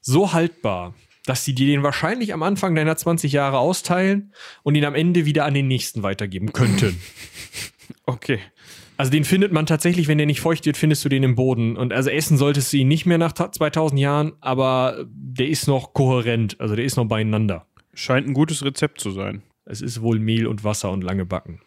so haltbar, dass sie dir den wahrscheinlich am Anfang deiner 20 Jahre austeilen und ihn am Ende wieder an den nächsten weitergeben könnten. Okay. Also den findet man tatsächlich, wenn der nicht feucht wird, findest du den im Boden. Und also essen solltest du ihn nicht mehr nach ta- 2000 Jahren, aber der ist noch kohärent, also der ist noch beieinander. Scheint ein gutes Rezept zu sein. Es ist wohl Mehl und Wasser und lange Backen.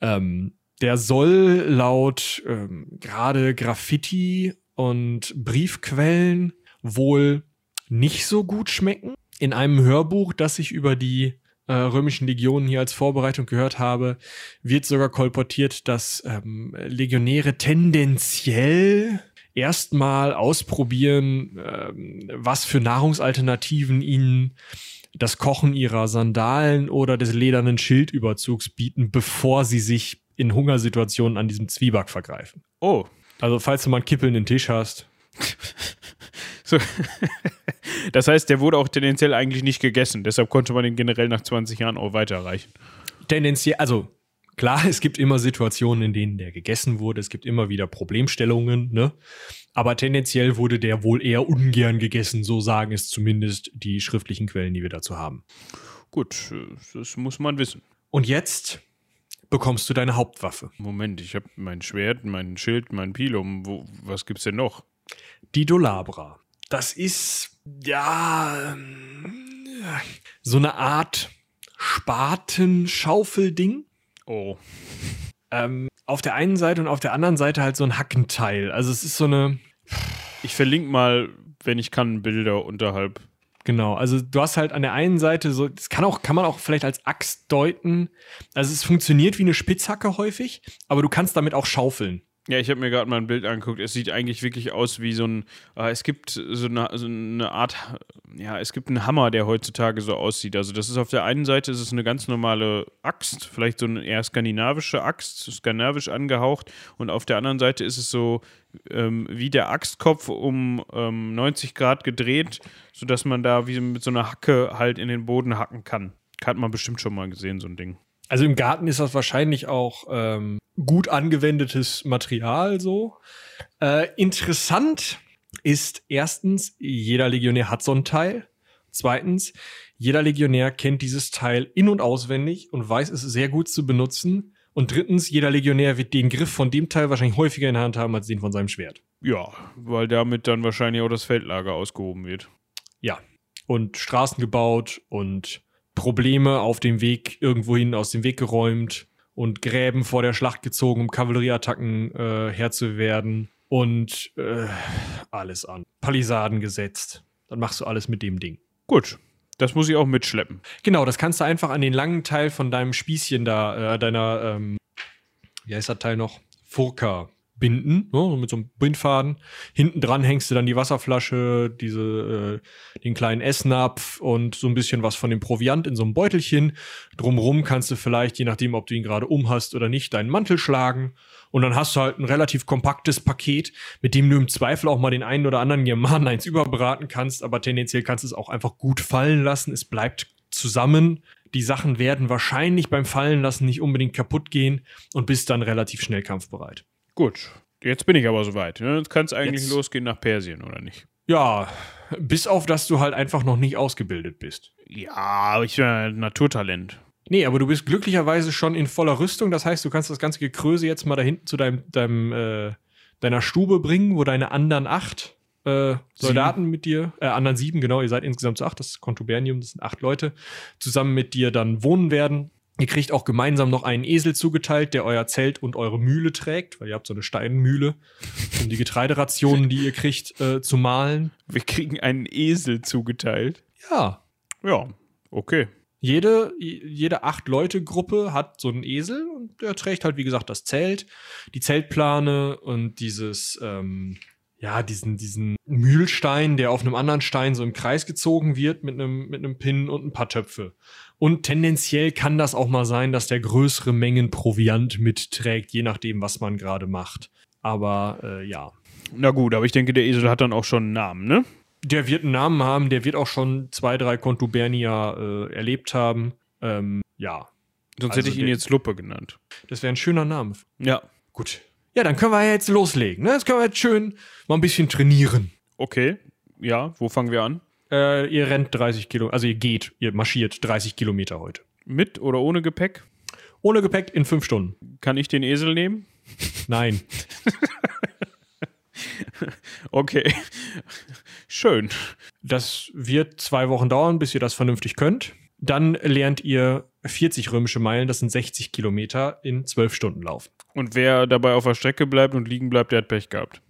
Ähm, der soll laut ähm, gerade Graffiti und Briefquellen wohl nicht so gut schmecken. In einem Hörbuch, das ich über die äh, römischen Legionen hier als Vorbereitung gehört habe, wird sogar kolportiert, dass ähm, Legionäre tendenziell erstmal ausprobieren, ähm, was für Nahrungsalternativen ihnen das Kochen ihrer Sandalen oder des ledernen Schildüberzugs bieten, bevor sie sich in Hungersituationen an diesem Zwieback vergreifen. Oh. Also falls du mal einen kippelnden Tisch hast. so. das heißt, der wurde auch tendenziell eigentlich nicht gegessen. Deshalb konnte man ihn generell nach 20 Jahren auch weiterreichen. Tendenziell, also klar, es gibt immer Situationen, in denen der gegessen wurde. Es gibt immer wieder Problemstellungen, ne? Aber tendenziell wurde der wohl eher ungern gegessen, so sagen es zumindest die schriftlichen Quellen, die wir dazu haben. Gut, das muss man wissen. Und jetzt bekommst du deine Hauptwaffe. Moment, ich habe mein Schwert, mein Schild, mein Pilum. Wo, was gibt's denn noch? Die Dolabra. Das ist, ja, so eine Art Spatenschaufelding. Oh. Ähm, auf der einen Seite und auf der anderen Seite halt so ein Hackenteil. Also es ist so eine. Ich verlinke mal, wenn ich kann, Bilder unterhalb. Genau, also du hast halt an der einen Seite so, das kann auch, kann man auch vielleicht als Axt deuten. Also es funktioniert wie eine Spitzhacke häufig, aber du kannst damit auch schaufeln. Ja, ich habe mir gerade mal ein Bild angeguckt. Es sieht eigentlich wirklich aus wie so ein. Äh, es gibt so eine, so eine Art. Ja, es gibt einen Hammer, der heutzutage so aussieht. Also, das ist auf der einen Seite ist es eine ganz normale Axt, vielleicht so eine eher skandinavische Axt, skandinavisch angehaucht. Und auf der anderen Seite ist es so ähm, wie der Axtkopf um ähm, 90 Grad gedreht, sodass man da wie mit so einer Hacke halt in den Boden hacken kann. Hat man bestimmt schon mal gesehen, so ein Ding. Also im Garten ist das wahrscheinlich auch ähm, gut angewendetes Material so. Äh, interessant ist erstens, jeder Legionär hat so ein Teil. Zweitens, jeder Legionär kennt dieses Teil in- und auswendig und weiß es sehr gut zu benutzen. Und drittens, jeder Legionär wird den Griff von dem Teil wahrscheinlich häufiger in der Hand haben als den von seinem Schwert. Ja, weil damit dann wahrscheinlich auch das Feldlager ausgehoben wird. Ja. Und Straßen gebaut und Probleme auf dem Weg irgendwohin aus dem Weg geräumt und Gräben vor der Schlacht gezogen, um Kavallerieattacken äh, Herr zu werden und äh, alles an. Palisaden gesetzt. Dann machst du alles mit dem Ding. Gut. Das muss ich auch mitschleppen. Genau, das kannst du einfach an den langen Teil von deinem Spießchen da, äh, deiner, ähm, wie heißt das Teil noch? Furka binden, ne, mit so einem Bindfaden. Hinten dran hängst du dann die Wasserflasche, diese, äh, den kleinen Essnapf und so ein bisschen was von dem Proviant in so einem Beutelchen. Drumrum kannst du vielleicht, je nachdem, ob du ihn gerade um hast oder nicht, deinen Mantel schlagen. Und dann hast du halt ein relativ kompaktes Paket, mit dem du im Zweifel auch mal den einen oder anderen Germanen eins überbraten kannst, aber tendenziell kannst du es auch einfach gut fallen lassen. Es bleibt zusammen. Die Sachen werden wahrscheinlich beim Fallenlassen nicht unbedingt kaputt gehen und bist dann relativ schnell kampfbereit. Gut, jetzt bin ich aber soweit. Ne? Jetzt kann es eigentlich Jetzt- losgehen nach Persien, oder nicht? Ja, bis auf, dass du halt einfach noch nicht ausgebildet bist. Ja, aber ich bin ein Naturtalent. Nee, aber du bist glücklicherweise schon in voller Rüstung. Das heißt, du kannst das ganze Gekröse jetzt mal da hinten zu deinem, deinem äh, deiner Stube bringen, wo deine anderen acht äh, Soldaten mit dir, äh, anderen sieben, genau, ihr seid insgesamt zu acht, das ist Contubernium, das sind acht Leute, zusammen mit dir dann wohnen werden. Ihr kriegt auch gemeinsam noch einen Esel zugeteilt, der euer Zelt und eure Mühle trägt, weil ihr habt so eine Steinmühle, um die Getreiderationen, die ihr kriegt, äh, zu mahlen. Wir kriegen einen Esel zugeteilt. Ja, Ja, okay. Jede, jede Acht-Leute-Gruppe hat so einen Esel und der trägt halt, wie gesagt, das Zelt, die Zeltplane und dieses, ähm, ja, diesen, diesen Mühlstein, der auf einem anderen Stein so im Kreis gezogen wird mit einem, mit einem Pin und ein paar Töpfe. Und tendenziell kann das auch mal sein, dass der größere Mengen Proviant mitträgt, je nachdem, was man gerade macht. Aber äh, ja. Na gut, aber ich denke, der Esel hat dann auch schon einen Namen, ne? Der wird einen Namen haben, der wird auch schon zwei, drei Contubernia äh, erlebt haben. Ähm, ja, Sonst Also hätte ich ihn jetzt Luppe genannt. das wäre ein schöner Name. Ja. Gut. Ja, dann können wir ja jetzt loslegen. Ne? Jetzt können wir jetzt schön mal ein bisschen trainieren. Okay. Ja, wo fangen wir an? Äh, ihr rennt 30 Kilo, also ihr geht, ihr marschiert 30 Kilometer heute. Mit oder ohne Gepäck? Ohne Gepäck in fünf Stunden. Kann ich den Esel nehmen? Nein. Okay. Schön. Das wird zwei Wochen dauern, bis ihr das vernünftig könnt. Dann lernt ihr 40 römische Meilen, das sind 60 Kilometer, in zwölf Stunden laufen. Und wer dabei auf der Strecke bleibt und liegen bleibt, der hat Pech gehabt.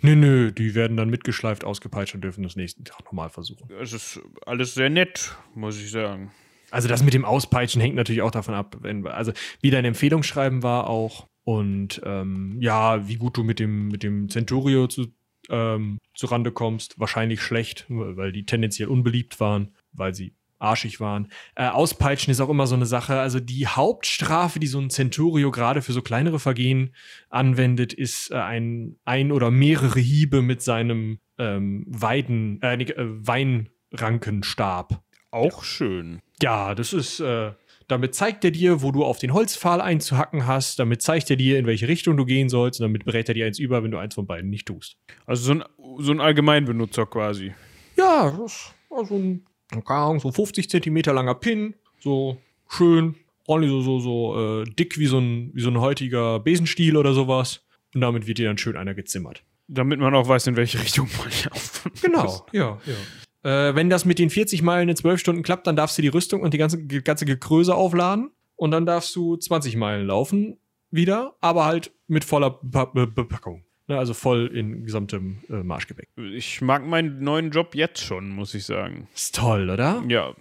Nö, nö, die werden dann mitgeschleift, ausgepeitscht und dürfen das nächsten Tag nochmal versuchen. Es ist alles sehr nett, muss ich sagen. Also das mit dem Auspeitschen hängt natürlich auch davon ab, wenn, also wie dein Empfehlungsschreiben war auch und ähm, ja, wie gut du mit dem, mit dem Centurio zu, ähm, zurande kommst. Wahrscheinlich schlecht, weil die tendenziell unbeliebt waren, weil sie arschig waren. Äh, Auspeitschen ist auch immer so eine Sache. Also die Hauptstrafe, die so ein Centurio gerade für so kleinere Vergehen anwendet, ist äh, ein, ein oder mehrere Hiebe mit seinem ähm, Weiden, äh, äh, Weinrankenstab. Auch schön. Ja, das ist, äh, damit zeigt er dir, wo du auf den Holzpfahl einzuhacken hast, damit zeigt er dir, in welche Richtung du gehen sollst und damit berät er dir eins über, wenn du eins von beiden nicht tust. Also so ein, so ein Allgemeinbenutzer quasi. Ja, das ist also ein, keine Ahnung, so 50 Zentimeter langer Pin, so schön, ordentlich so, so, so äh, dick wie so, ein, wie so ein heutiger Besenstiel oder sowas. Und damit wird dir dann schön einer gezimmert. Damit man auch weiß, in welche Richtung man laufen Genau, muss. ja, ja. Äh, wenn das mit den 40 Meilen in 12 Stunden klappt, dann darfst du die Rüstung und die ganze, ganze Gekröse aufladen. Und dann darfst du 20 Meilen laufen wieder, aber halt mit voller Be Be Bepackung. Ne, also voll in gesamtem äh, Marschgepäck. Ich mag meinen neuen Job jetzt schon, muss ich sagen. Ist toll, oder? Ja.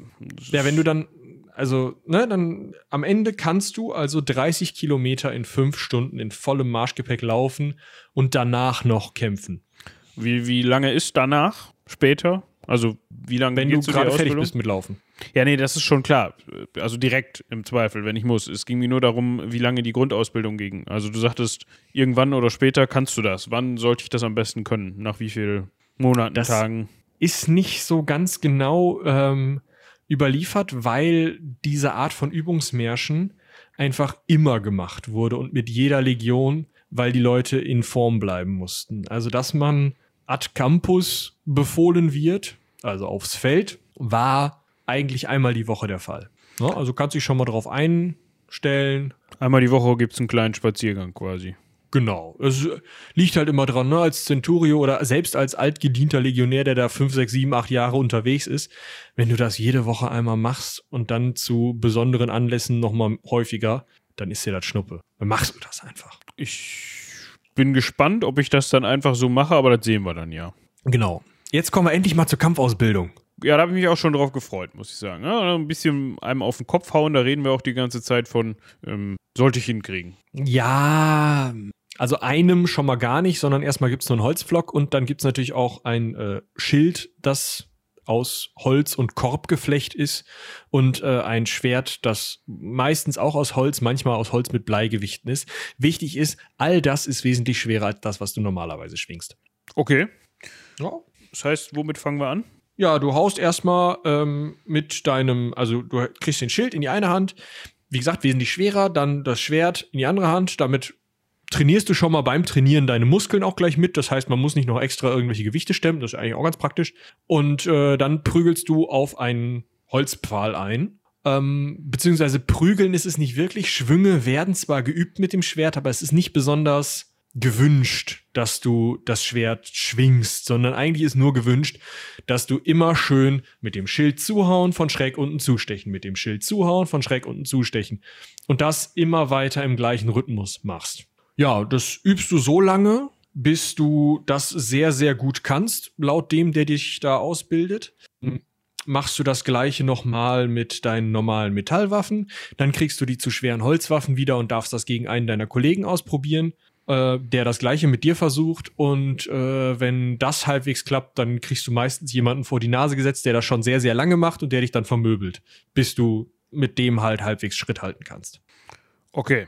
Ja, wenn du dann, also, ne, dann am Ende kannst du also 30 Kilometer in fünf Stunden in vollem Marschgepäck laufen und danach noch kämpfen. Wie, wie lange ist danach? Später? Also, wie lange Wenn du gerade fertig bist mit Laufen. Ja, nee, das ist schon klar. Also direkt im Zweifel, wenn ich muss. Es ging mir nur darum, wie lange die Grundausbildung ging. Also du sagtest, irgendwann oder später kannst du das. Wann sollte ich das am besten können? Nach wie vielen Monaten, Das- Tagen? ist nicht so ganz genau ähm, überliefert, weil diese Art von Übungsmärschen einfach immer gemacht wurde und mit jeder Legion, weil die Leute in Form bleiben mussten. Also, dass man ad campus befohlen wird, also aufs Feld, war eigentlich einmal die Woche der Fall. Ne? Also kannst dich schon mal drauf einstellen, Einmal die Woche gibt es einen kleinen Spaziergang quasi. Genau. Es liegt halt immer dran, ne? als Centurio oder selbst als altgedienter Legionär, der da fünf, sechs, sieben, acht Jahre unterwegs ist, wenn du das jede Woche einmal machst und dann zu besonderen Anlässen nochmal häufiger, dann ist dir das Schnuppe. Dann machst du das einfach. Ich bin gespannt, ob ich das dann einfach so mache, aber das sehen wir dann ja. Genau. Jetzt kommen wir endlich mal zur Kampfausbildung. Ja, da habe ich mich auch schon drauf gefreut, muss ich sagen. Ja, ein bisschen einem auf den Kopf hauen, da reden wir auch die ganze Zeit von, ähm, sollte ich hinkriegen. Ja, also einem schon mal gar nicht, sondern erstmal gibt's nur einen Holzpflock und dann gibt's natürlich auch ein äh, Schild, das aus Holz und Korbgeflecht ist und äh, ein Schwert, das meistens auch aus Holz, manchmal aus Holz mit Bleigewichten ist. Wichtig ist, all das ist wesentlich schwerer als das, was du normalerweise schwingst. Okay. Ja. Das heißt, womit fangen wir an? Ja, du haust erstmal ähm, mit deinem, also du kriegst den Schild in die eine Hand, wie gesagt, wesentlich schwerer, dann das Schwert in die andere Hand, damit trainierst du schon mal beim Trainieren deine Muskeln auch gleich mit. Das heißt, man muss nicht noch extra irgendwelche Gewichte stemmen, das ist eigentlich auch ganz praktisch. Und äh, dann prügelst du auf einen Holzpfahl ein. Ähm, beziehungsweise prügeln ist es nicht wirklich. Schwünge werden zwar geübt mit dem Schwert, aber es ist nicht besonders gewünscht, dass du das Schwert schwingst, sondern eigentlich ist nur gewünscht, dass du immer schön mit dem Schild zuhauen, von schräg unten zustechen, mit dem Schild zuhauen, von schräg unten zustechen und das immer weiter im gleichen Rhythmus machst. Ja, das übst du so lange, bis du das sehr, sehr gut kannst, laut dem, der dich da ausbildet. Machst du das gleiche nochmal mit deinen normalen Metallwaffen, dann kriegst du die zu schweren Holzwaffen wieder und darfst das gegen einen deiner Kollegen ausprobieren äh, der das gleiche mit dir versucht und äh, wenn das halbwegs klappt, dann kriegst du meistens jemanden vor die Nase gesetzt, der das schon sehr, sehr lange macht und der dich dann vermöbelt, bis du mit dem halt halbwegs Schritt halten kannst. Okay.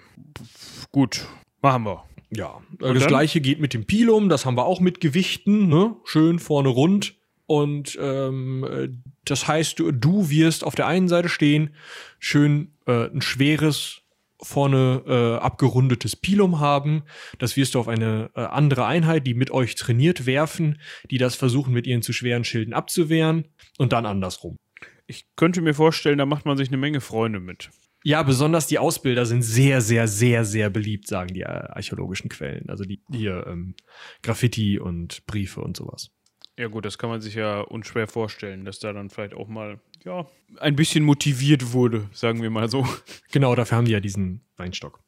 Gut. Machen wir. Ja, Und das dann? gleiche geht mit dem Pilum, das haben wir auch mit Gewichten, ne? Schön vorne rund. Und ähm, äh, das heißt, du, du wirst auf der einen Seite stehen, schön äh, ein schweres, vorne äh, abgerundetes Pilum haben. Das wirst du auf eine äh, andere Einheit, die mit euch trainiert, werfen, die das versuchen, mit ihren zu schweren Schilden abzuwehren. Und dann andersrum. Ich könnte mir vorstellen, da macht man sich eine Menge Freunde mit. Ja, besonders die Ausbilder sind sehr, sehr, sehr, sehr beliebt, sagen die äh, archäologischen Quellen. Also die hier ähm, Graffiti und Briefe und sowas. Ja gut, das kann man sich ja unschwer vorstellen, dass da dann vielleicht auch mal ja, ein bisschen motiviert wurde, sagen wir mal so. Genau, dafür haben die ja diesen Weinstock.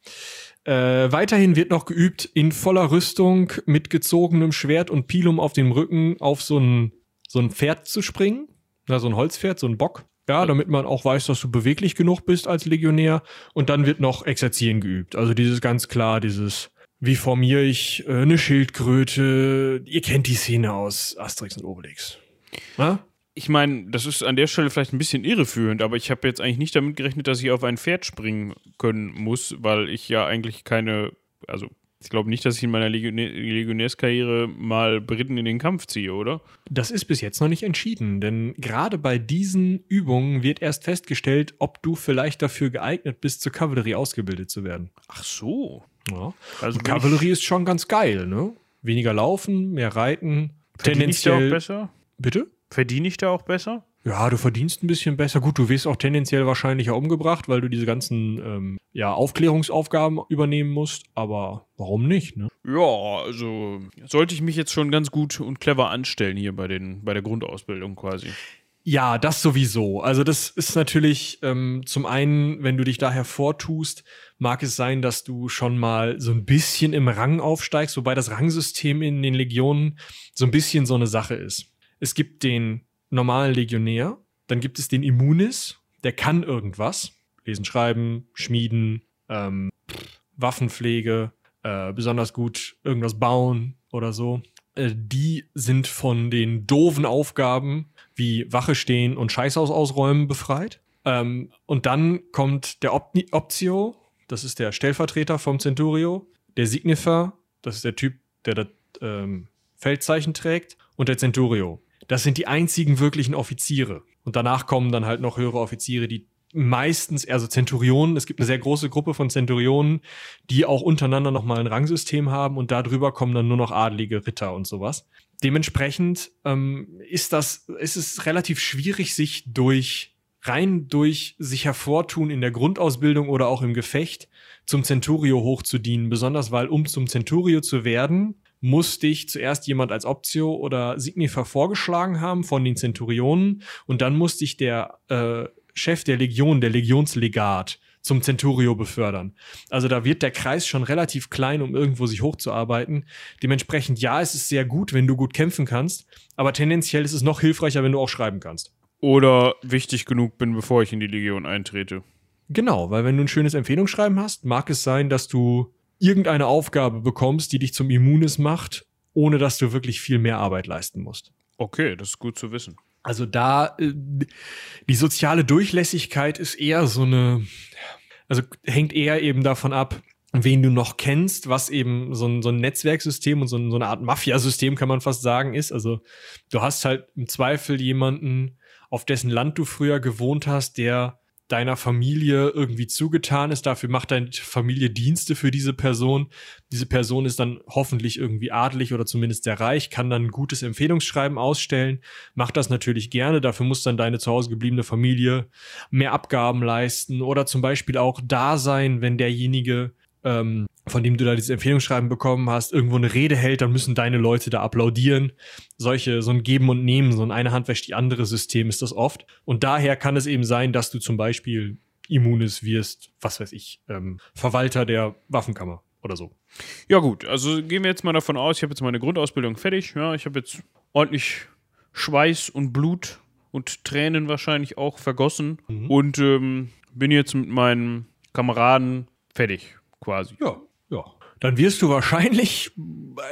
Äh, weiterhin wird noch geübt, in voller Rüstung mit gezogenem Schwert und Pilum auf dem Rücken auf so ein, so ein Pferd zu springen. Na, so ein Holzpferd, so ein Bock. Ja, damit man auch weiß, dass du beweglich genug bist als Legionär. Und dann wird noch Exerzieren geübt. Also dieses ganz klar, dieses, wie formiere ich äh, eine Schildkröte? Ihr kennt die Szene aus Asterix und Obelix. Na? ich meine, das ist an der Stelle vielleicht ein bisschen irreführend, aber ich habe jetzt eigentlich nicht damit gerechnet, dass ich auf ein Pferd springen können muss, weil ich ja eigentlich keine, also ich glaube nicht, dass ich in meiner Legionär Legionärskarriere mal Briten in den Kampf ziehe, oder? Das ist bis jetzt noch nicht entschieden, denn gerade bei diesen Übungen wird erst festgestellt, ob du vielleicht dafür geeignet bist, zur Kavallerie ausgebildet zu werden. Ach so. Ja. Also Kavallerie ist schon ganz geil, ne? Weniger laufen, mehr reiten. Tendenziell. auch besser? Bitte? Verdiene ich da auch besser? Ja, du verdienst ein bisschen besser. Gut, du wirst auch tendenziell wahrscheinlicher umgebracht, weil du diese ganzen ähm, ja, Aufklärungsaufgaben übernehmen musst. Aber warum nicht? Ne? Ja, also sollte ich mich jetzt schon ganz gut und clever anstellen hier bei, den, bei der Grundausbildung quasi. Ja, das sowieso. Also das ist natürlich ähm, zum einen, wenn du dich da hervortust, mag es sein, dass du schon mal so ein bisschen im Rang aufsteigst, wobei das Rangsystem in den Legionen so ein bisschen so eine Sache ist es gibt den normalen Legionär, dann gibt es den Immunis, der kann irgendwas. Lesen, schreiben, schmieden, ähm, Waffenpflege, äh, besonders gut irgendwas bauen oder so. Äh, die sind von den doofen Aufgaben wie Wache stehen und Scheißhaus ausräumen befreit. Ähm, und dann kommt der Op Optio, das ist der Stellvertreter vom Centurio, der Signifer, das ist der Typ, der das ähm, Feldzeichen trägt, und der Centurio, das sind die einzigen wirklichen Offiziere. Und danach kommen dann halt noch höhere Offiziere, die meistens, also Zenturionen, es gibt eine sehr große Gruppe von Zenturionen, die auch untereinander nochmal ein Rangsystem haben und darüber kommen dann nur noch adlige Ritter und sowas. Dementsprechend ähm, ist das, ist es relativ schwierig, sich durch rein durch sich hervortun in der Grundausbildung oder auch im Gefecht zum Centurio hochzudienen, besonders weil um zum Centurio zu werden, muss dich zuerst jemand als Optio oder Signifer vorgeschlagen haben von den Zenturionen und dann muss dich der äh, Chef der Legion, der Legionslegat, zum Centurio befördern. Also da wird der Kreis schon relativ klein, um irgendwo sich hochzuarbeiten. Dementsprechend, ja, es ist sehr gut, wenn du gut kämpfen kannst, aber tendenziell ist es noch hilfreicher, wenn du auch schreiben kannst. Oder wichtig genug bin, bevor ich in die Legion eintrete. Genau, weil wenn du ein schönes Empfehlungsschreiben hast, mag es sein, dass du irgendeine Aufgabe bekommst, die dich zum Immunis macht, ohne dass du wirklich viel mehr Arbeit leisten musst. Okay, das ist gut zu wissen. Also da, äh, die soziale Durchlässigkeit ist eher so eine, also hängt eher eben davon ab, wen du noch kennst, was eben so ein, so ein Netzwerksystem und so, ein, so eine Art Mafiasystem, kann man fast sagen, ist. Also du hast halt im Zweifel jemanden, auf dessen Land du früher gewohnt hast, der deiner Familie irgendwie zugetan ist. Dafür macht deine Familie Dienste für diese Person. Diese Person ist dann hoffentlich irgendwie adelig oder zumindest sehr reich, kann dann ein gutes Empfehlungsschreiben ausstellen, macht das natürlich gerne. Dafür muss dann deine zu Hause gebliebene Familie mehr Abgaben leisten oder zum Beispiel auch da sein, wenn derjenige ähm, von dem du da dieses Empfehlungsschreiben bekommen hast, irgendwo eine Rede hält, dann müssen deine Leute da applaudieren. Solche, so ein Geben und Nehmen, so ein eine Hand wäscht die andere System ist das oft. Und daher kann es eben sein, dass du zum Beispiel Immunis wirst, was weiß ich, ähm, Verwalter der Waffenkammer oder so. Ja gut, also gehen wir jetzt mal davon aus, ich habe jetzt meine Grundausbildung fertig. Ja, ich habe jetzt ordentlich Schweiß und Blut und Tränen wahrscheinlich auch vergossen mhm. und ähm, bin jetzt mit meinen Kameraden fertig quasi. Ja, ja. Dann wirst du wahrscheinlich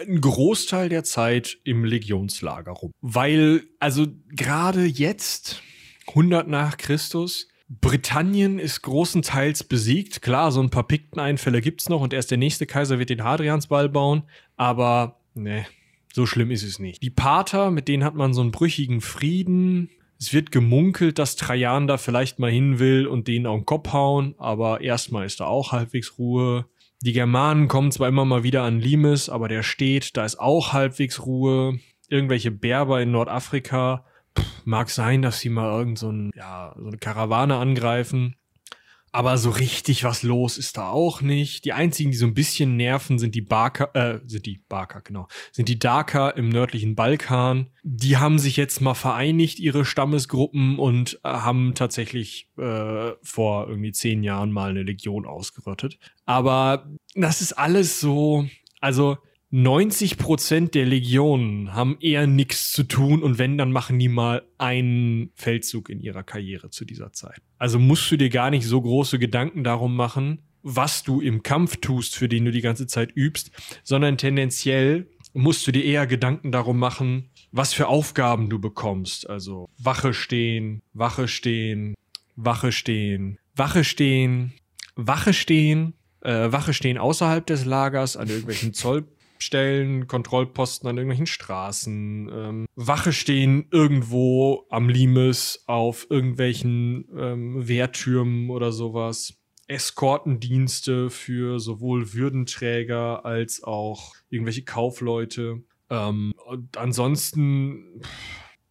einen Großteil der Zeit im Legionslager rum. Weil, also gerade jetzt, 100 nach Christus, Britannien ist großenteils besiegt. Klar, so ein paar Pikteneinfälle gibt's noch und erst der nächste Kaiser wird den Hadriansball bauen. Aber, ne, so schlimm ist es nicht. Die Pater, mit denen hat man so einen brüchigen Frieden. Es wird gemunkelt, dass Trajan da vielleicht mal hin will und denen auf den Kopf hauen, aber erstmal ist da auch halbwegs Ruhe. Die Germanen kommen zwar immer mal wieder an Limes, aber der steht, da ist auch halbwegs Ruhe. Irgendwelche Berber in Nordafrika. Pff, mag sein, dass sie mal irgend so, ein, ja, so eine Karawane angreifen. Aber so richtig was los ist da auch nicht. Die einzigen, die so ein bisschen nerven, sind die Barker, äh, sind die Barker, genau, sind die Darker im nördlichen Balkan. Die haben sich jetzt mal vereinigt, ihre Stammesgruppen, und äh, haben tatsächlich äh, vor irgendwie zehn Jahren mal eine Legion ausgerottet. Aber das ist alles so, also 90 Prozent der Legionen haben eher nichts zu tun und wenn, dann machen die mal einen Feldzug in ihrer Karriere zu dieser Zeit. Also musst du dir gar nicht so große Gedanken darum machen, was du im Kampf tust, für den du die ganze Zeit übst, sondern tendenziell musst du dir eher Gedanken darum machen, was für Aufgaben du bekommst. Also Wache stehen, Wache stehen, Wache stehen, Wache stehen, Wache stehen, äh, Wache stehen außerhalb des Lagers an irgendwelchen Zoll Stellen, Kontrollposten an irgendwelchen Straßen, ähm, Wache stehen irgendwo am Limes auf irgendwelchen ähm, Wehrtürmen oder sowas. Eskortendienste für sowohl Würdenträger als auch irgendwelche Kaufleute. Ähm, und ansonsten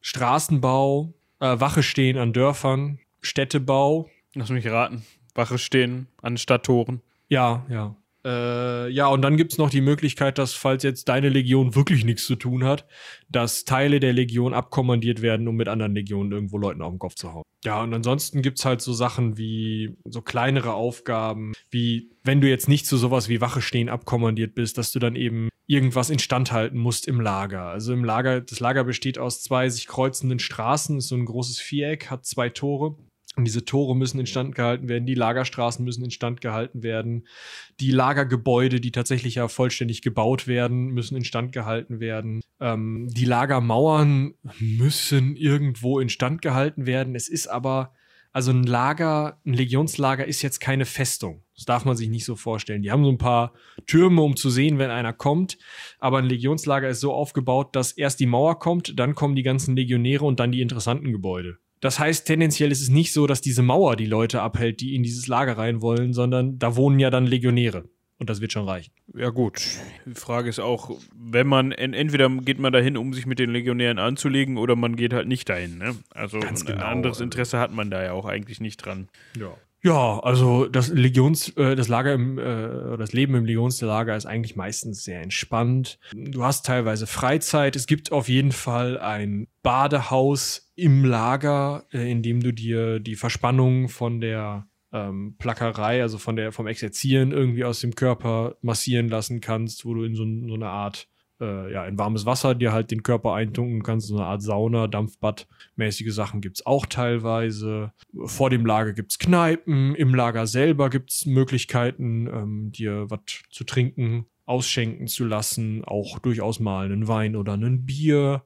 Straßenbau, äh, Wache stehen an Dörfern, Städtebau. Lass mich raten. Wache stehen an Stadttoren. Ja, ja. Äh, ja, und dann gibt es noch die Möglichkeit, dass, falls jetzt deine Legion wirklich nichts zu tun hat, dass Teile der Legion abkommandiert werden, um mit anderen Legionen irgendwo Leuten auf den Kopf zu hauen. Ja, und ansonsten gibt es halt so Sachen wie so kleinere Aufgaben, wie wenn du jetzt nicht zu sowas wie Wache stehen abkommandiert bist, dass du dann eben irgendwas instand halten musst im Lager. Also im Lager, das Lager besteht aus zwei sich kreuzenden Straßen, ist so ein großes Viereck, hat zwei Tore. Und diese Tore müssen instand gehalten werden, die Lagerstraßen müssen instand gehalten werden, die Lagergebäude, die tatsächlich ja vollständig gebaut werden, müssen instand gehalten werden. Ähm, die Lagermauern müssen irgendwo instand gehalten werden. Es ist aber, also ein Lager, ein Legionslager ist jetzt keine Festung. Das darf man sich nicht so vorstellen. Die haben so ein paar Türme, um zu sehen, wenn einer kommt. Aber ein Legionslager ist so aufgebaut, dass erst die Mauer kommt, dann kommen die ganzen Legionäre und dann die interessanten Gebäude. Das heißt, tendenziell ist es nicht so, dass diese Mauer die Leute abhält, die in dieses Lager rein wollen, sondern da wohnen ja dann Legionäre. Und das wird schon reichen. Ja, gut. Die Frage ist auch, wenn man, entweder geht man dahin, um sich mit den Legionären anzulegen, oder man geht halt nicht dahin. Ne? Also genau, ein anderes. Interesse hat man da ja auch eigentlich nicht dran. Ja. Ja, also das Legions, äh, das Lager im, äh, das Leben im Legionslager ist eigentlich meistens sehr entspannt. Du hast teilweise Freizeit. Es gibt auf jeden Fall ein Badehaus im Lager, äh, in dem du dir die Verspannung von der ähm, Plackerei, also von der vom Exerzieren irgendwie aus dem Körper massieren lassen kannst, wo du in so, so eine Art äh, ja, in warmes Wasser dir halt den Körper eintunken kannst, so eine Art Sauna, Dampfbad, mäßige Sachen gibt's auch teilweise. Vor dem Lager gibt's Kneipen, im Lager selber gibt's Möglichkeiten, ähm, dir was zu trinken ausschenken zu lassen, auch durchaus mal einen Wein oder ein Bier.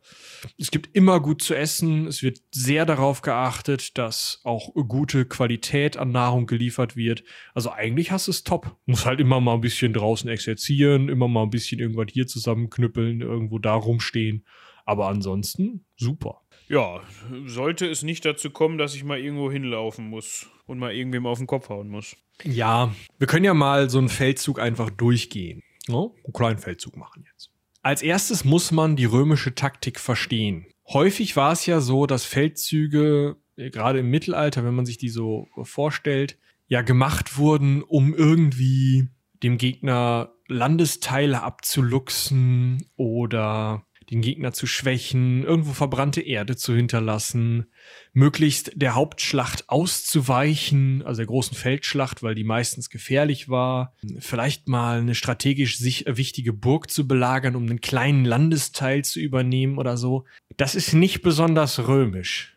Es gibt immer gut zu essen. Es wird sehr darauf geachtet, dass auch gute Qualität an Nahrung geliefert wird. Also eigentlich hast du es top. Muss halt immer mal ein bisschen draußen exerzieren, immer mal ein bisschen irgendwas hier zusammenknüppeln, irgendwo da rumstehen. Aber ansonsten super. Ja, sollte es nicht dazu kommen, dass ich mal irgendwo hinlaufen muss und mal irgendwem auf den Kopf hauen muss. Ja, wir können ja mal so einen Feldzug einfach durchgehen. No? Einen kleinen Feldzug machen jetzt. Als erstes muss man die römische Taktik verstehen. Häufig war es ja so, dass Feldzüge, äh, gerade im Mittelalter, wenn man sich die so vorstellt, ja gemacht wurden, um irgendwie dem Gegner Landesteile abzuluxen oder den Gegner zu schwächen, irgendwo verbrannte Erde zu hinterlassen, möglichst der Hauptschlacht auszuweichen, also der großen Feldschlacht, weil die meistens gefährlich war, vielleicht mal eine strategisch sich wichtige Burg zu belagern, um einen kleinen Landesteil zu übernehmen oder so. Das ist nicht besonders römisch.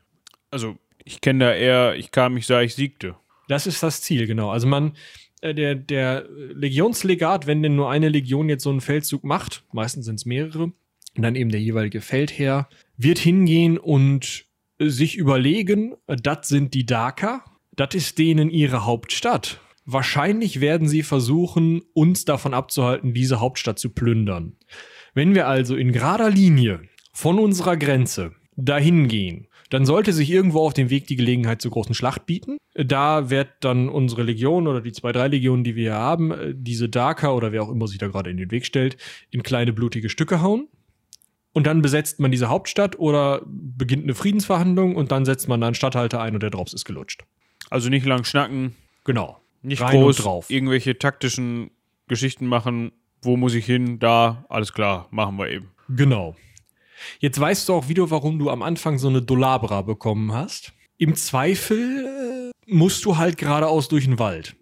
Also, ich kenne da eher, ich kam, ich sah, ich siegte. Das ist das Ziel, genau. Also man, äh, der, der Legionslegat, wenn denn nur eine Legion jetzt so einen Feldzug macht, meistens sind es mehrere, und dann eben der jeweilige Feldherr, wird hingehen und sich überlegen, das sind die Daker, das ist denen ihre Hauptstadt. Wahrscheinlich werden sie versuchen, uns davon abzuhalten, diese Hauptstadt zu plündern. Wenn wir also in gerader Linie von unserer Grenze dahin gehen, dann sollte sich irgendwo auf dem Weg die Gelegenheit zur großen Schlacht bieten. Da wird dann unsere Legion oder die zwei, drei Legionen, die wir hier haben, diese Darker oder wer auch immer sich da gerade in den Weg stellt, in kleine blutige Stücke hauen und dann besetzt man diese Hauptstadt oder beginnt eine Friedensverhandlung und dann setzt man da einen Stadthalter ein und der Drops ist gelutscht. Also nicht lang schnacken, Genau. Nicht Rein groß drauf. irgendwelche taktischen Geschichten machen. Wo muss ich hin? Da, alles klar, machen wir eben. Genau. Jetzt weißt du auch wieder, warum du am Anfang so eine Dolabra bekommen hast. Im Zweifel äh, musst du halt geradeaus durch den Wald.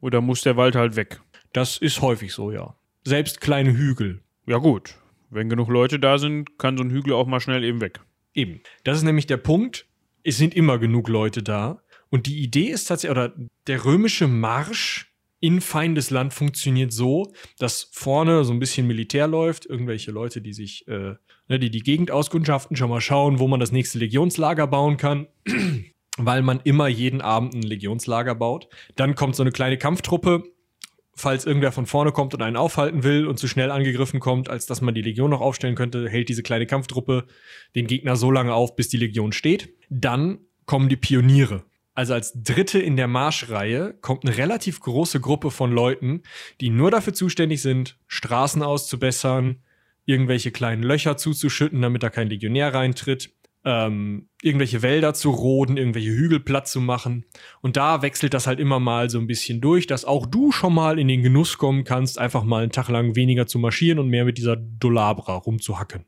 Oder muss der Wald halt weg? Das ist häufig so, ja. Selbst kleine Hügel. Ja, gut. Wenn genug Leute da sind, kann so ein Hügel auch mal schnell eben weg. Eben. Das ist nämlich der Punkt. Es sind immer genug Leute da. Und die Idee ist tatsächlich, oder der römische Marsch in Feindesland funktioniert so, dass vorne so ein bisschen Militär läuft, irgendwelche Leute, die sich, äh, ne, die die Gegend auskundschaften, schon mal schauen, wo man das nächste Legionslager bauen kann. Weil man immer jeden Abend ein Legionslager baut. Dann kommt so eine kleine Kampftruppe, falls irgendwer von vorne kommt und einen aufhalten will und zu schnell angegriffen kommt, als dass man die Legion noch aufstellen könnte, hält diese kleine Kampftruppe den Gegner so lange auf, bis die Legion steht. Dann kommen die Pioniere. Also als dritte in der Marschreihe kommt eine relativ große Gruppe von Leuten, die nur dafür zuständig sind, Straßen auszubessern, irgendwelche kleinen Löcher zuzuschütten, damit da kein Legionär reintritt, ähm, irgendwelche Wälder zu roden, irgendwelche Hügel platt zu machen. Und da wechselt das halt immer mal so ein bisschen durch, dass auch du schon mal in den Genuss kommen kannst, einfach mal einen Tag lang weniger zu marschieren und mehr mit dieser Dolabra rumzuhacken.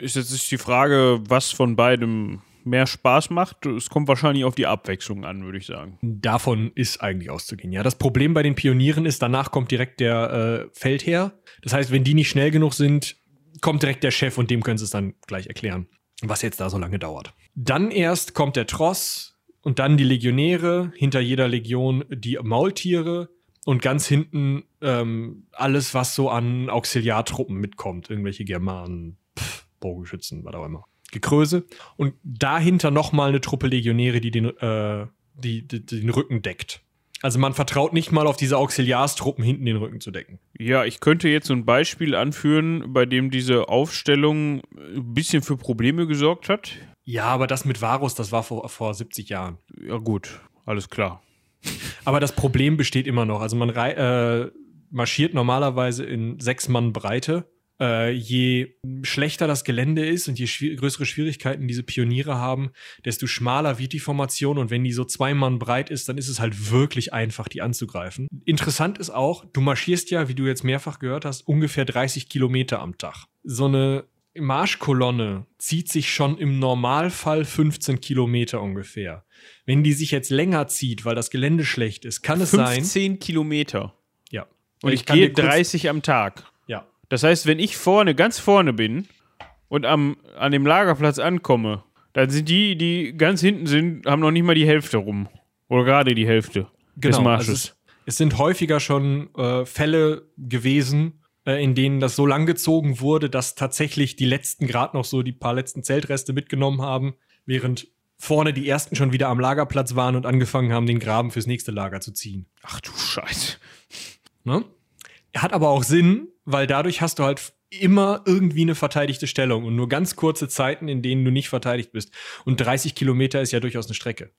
Ist jetzt die Frage, was von beidem mehr Spaß macht. Es kommt wahrscheinlich auf die Abwechslung an, würde ich sagen. Davon ist eigentlich auszugehen. Ja, das Problem bei den Pionieren ist, danach kommt direkt der äh, Feldherr. Das heißt, wenn die nicht schnell genug sind, kommt direkt der Chef und dem können sie es dann gleich erklären, was jetzt da so lange dauert. Dann erst kommt der Tross und dann die Legionäre, hinter jeder Legion die Maultiere und ganz hinten ähm, alles, was so an Auxiliartruppen mitkommt. Irgendwelche Germanen, pff, Bogenschützen, was auch immer. Gekröse. Und dahinter nochmal eine Truppe Legionäre, die den, äh, die, die, den Rücken deckt. Also man vertraut nicht mal auf diese Auxiliarstruppen hinten den Rücken zu decken. Ja, ich könnte jetzt so ein Beispiel anführen, bei dem diese Aufstellung ein bisschen für Probleme gesorgt hat. Ja, aber das mit Varus, das war vor, vor 70 Jahren. Ja, gut, alles klar. Aber das Problem besteht immer noch. Also man äh, marschiert normalerweise in sechs Mann Breite. Äh, je schlechter das Gelände ist und je schwi größere Schwierigkeiten diese Pioniere haben, desto schmaler wird die Formation. Und wenn die so zwei Mann breit ist, dann ist es halt wirklich einfach, die anzugreifen. Interessant ist auch, du marschierst ja, wie du jetzt mehrfach gehört hast, ungefähr 30 Kilometer am Tag. So eine Marschkolonne zieht sich schon im Normalfall 15 Kilometer ungefähr. Wenn die sich jetzt länger zieht, weil das Gelände schlecht ist, kann es sein. 15 Kilometer. Ja. Und ich, kann gehe dir kurz- 30 am Tag. Das heißt, wenn ich vorne, ganz vorne bin und am, an dem Lagerplatz ankomme, dann sind die, die ganz hinten sind, haben noch nicht mal die Hälfte rum. Oder gerade die Hälfte des Genau, Marsches. also es, es sind häufiger schon äh, Fälle gewesen, äh, in denen das so lang gezogen wurde, dass tatsächlich die letzten gerade noch so die paar letzten Zeltreste mitgenommen haben, während vorne die ersten schon wieder am Lagerplatz waren und angefangen haben, den Graben fürs nächste Lager zu ziehen. Ach du Scheiße. Ne? Hat aber auch Sinn, weil dadurch hast du halt immer irgendwie eine verteidigte Stellung und nur ganz kurze Zeiten, in denen du nicht verteidigt bist. Und 30 Kilometer ist ja durchaus eine Strecke.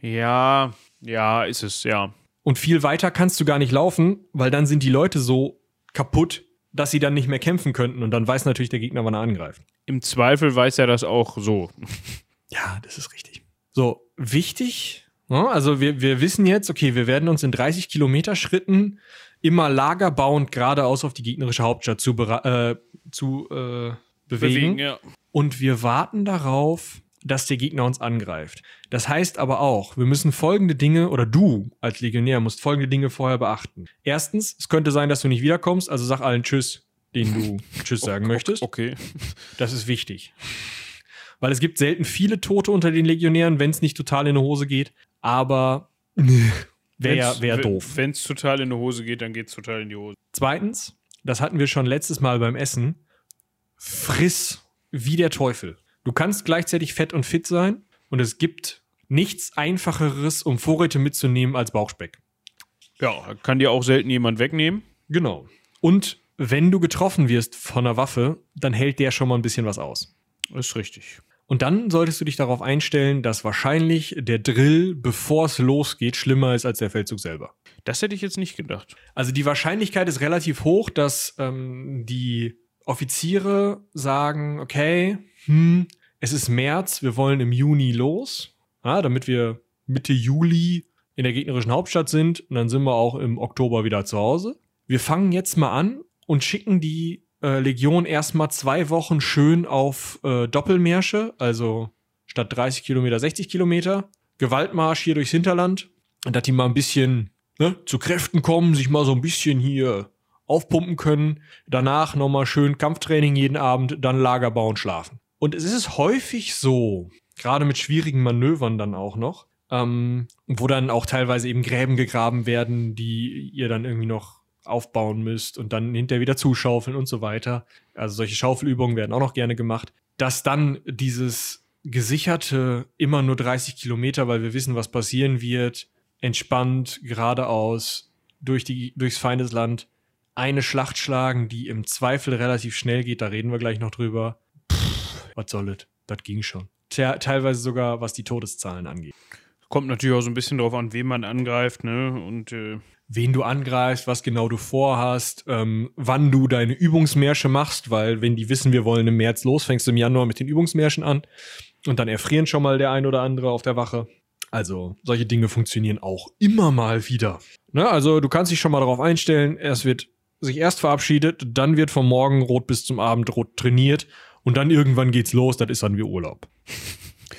Ja, ja, ist es, ja. Und viel weiter kannst du gar nicht laufen, weil dann sind die Leute so kaputt, dass sie dann nicht mehr kämpfen könnten. Und dann weiß natürlich der Gegner, wann er angreift. Im Zweifel weiß er das auch so. Ja, das ist richtig. So, wichtig. ne? Also wir, wir wissen jetzt, okay, wir werden uns in 30 Kilometer Schritten immer lagerbauend geradeaus auf die gegnerische Hauptstadt zu, äh, zu äh, bewegen. ja. Und wir warten darauf, dass der Gegner uns angreift. Das heißt aber auch, wir müssen folgende Dinge, oder du als Legionär musst folgende Dinge vorher beachten. Erstens, es könnte sein, dass du nicht wiederkommst, also sag allen Tschüss, denen du Tschüss sagen möchtest. Okay. Das ist wichtig. Weil es gibt selten viele Tote unter den Legionären, wenn es nicht total in die Hose geht. Aber wäre wär doof. Wenn es total in die Hose geht, dann geht es total in die Hose. Zweitens, das hatten wir schon letztes Mal beim Essen, friss wie der Teufel. Du kannst gleichzeitig fett und fit sein und es gibt nichts einfacheres, um Vorräte mitzunehmen als Bauchspeck. Ja, kann dir auch selten jemand wegnehmen. Genau. Und wenn du getroffen wirst von einer Waffe, dann hält der schon mal ein bisschen was aus. Ist richtig. Und dann solltest du dich darauf einstellen, dass wahrscheinlich der Drill, bevor es losgeht, schlimmer ist als der Feldzug selber. Das hätte ich jetzt nicht gedacht. Also die Wahrscheinlichkeit ist relativ hoch, dass ähm, die Offiziere sagen, okay, hm, es ist März, wir wollen im Juni los, ja, damit wir Mitte Juli in der gegnerischen Hauptstadt sind und dann sind wir auch im Oktober wieder zu Hause. Wir fangen jetzt mal an und schicken die äh, Legion erstmal zwei Wochen schön auf äh, Doppelmärsche, also statt 30 Kilometer 60 Kilometer. Gewaltmarsch hier durchs Hinterland. Und dass die mal ein bisschen ne, zu Kräften kommen, sich mal so ein bisschen hier aufpumpen können. Danach nochmal schön Kampftraining jeden Abend, dann Lager bauen, schlafen. Und es ist häufig so, gerade mit schwierigen Manövern dann auch noch, ähm, wo dann auch teilweise eben Gräben gegraben werden, die ihr dann irgendwie noch aufbauen müsst und dann hinterher wieder zuschaufeln und so weiter. Also solche Schaufelübungen werden auch noch gerne gemacht. Dass dann dieses gesicherte immer nur 30 Kilometer, weil wir wissen, was passieren wird, entspannt, geradeaus, durch die, durchs Feindesland, eine Schlacht schlagen, die im Zweifel relativ schnell geht, da reden wir gleich noch drüber. Was soll es? Das ging schon. Te teilweise sogar, was die Todeszahlen angeht. Kommt natürlich auch so ein bisschen drauf an, wen man angreift, ne? Und äh wen du angreifst, was genau du vorhast, ähm, wann du deine Übungsmärsche machst, weil wenn die wissen, wir wollen im März los, fängst du im Januar mit den Übungsmärschen an und dann erfrieren schon mal der ein oder andere auf der Wache. Also solche Dinge funktionieren auch immer mal wieder. Ne? Also du kannst dich schon mal darauf einstellen, es wird sich erst verabschiedet, dann wird vom Morgen rot bis zum Abend rot trainiert und dann irgendwann geht's los, das ist dann wie Urlaub.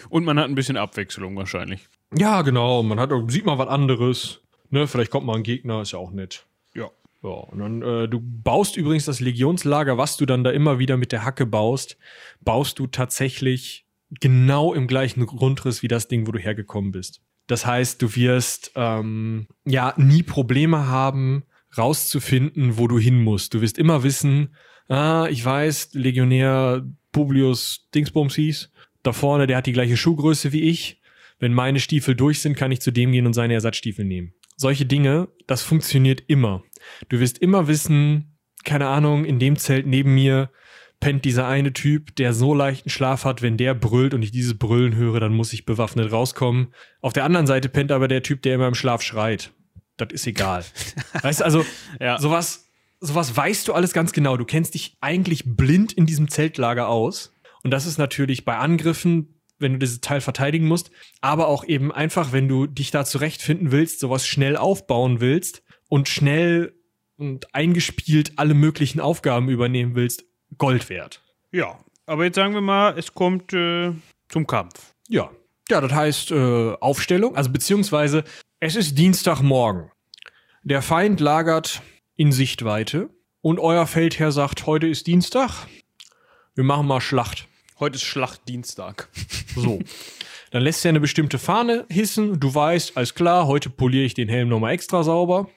Und man hat ein bisschen Abwechslung wahrscheinlich. Ja, genau. Man hat, sieht mal was anderes. Ne, vielleicht kommt mal ein Gegner, ist ja auch nett. Ja. Ja, und dann, äh, du baust übrigens das Legionslager, was du dann da immer wieder mit der Hacke baust, baust du tatsächlich genau im gleichen Grundriss wie das Ding, wo du hergekommen bist. Das heißt, du wirst ähm, ja nie Probleme haben, rauszufinden, wo du hin musst. Du wirst immer wissen, ah, ich weiß, Legionär Publius Dingsbums hieß, da vorne, der hat die gleiche Schuhgröße wie ich. Wenn meine Stiefel durch sind, kann ich zu dem gehen und seine Ersatzstiefel nehmen. Solche Dinge, das funktioniert immer. Du wirst immer wissen, keine Ahnung, in dem Zelt neben mir pennt dieser eine Typ, der so leichten Schlaf hat, wenn der brüllt und ich dieses Brüllen höre, dann muss ich bewaffnet rauskommen. Auf der anderen Seite pennt aber der Typ, der immer im Schlaf schreit. Das ist egal. weißt du, also ja. sowas, sowas weißt du alles ganz genau. Du kennst dich eigentlich blind in diesem Zeltlager aus. Und das ist natürlich bei Angriffen, wenn du dieses Teil verteidigen musst, aber auch eben einfach, wenn du dich da zurechtfinden willst, sowas schnell aufbauen willst und schnell und eingespielt alle möglichen Aufgaben übernehmen willst, Gold wert. Ja, aber jetzt sagen wir mal, es kommt äh, zum Kampf. Ja. Ja, das heißt äh, Aufstellung, also beziehungsweise es ist Dienstagmorgen. Der Feind lagert in Sichtweite und euer Feldherr sagt, heute ist Dienstag, wir machen mal Schlacht. Heute ist Schlachtdienstag. So. Dann lässt er eine bestimmte Fahne hissen. Du weißt, alles klar, heute poliere ich den Helm nochmal extra sauber.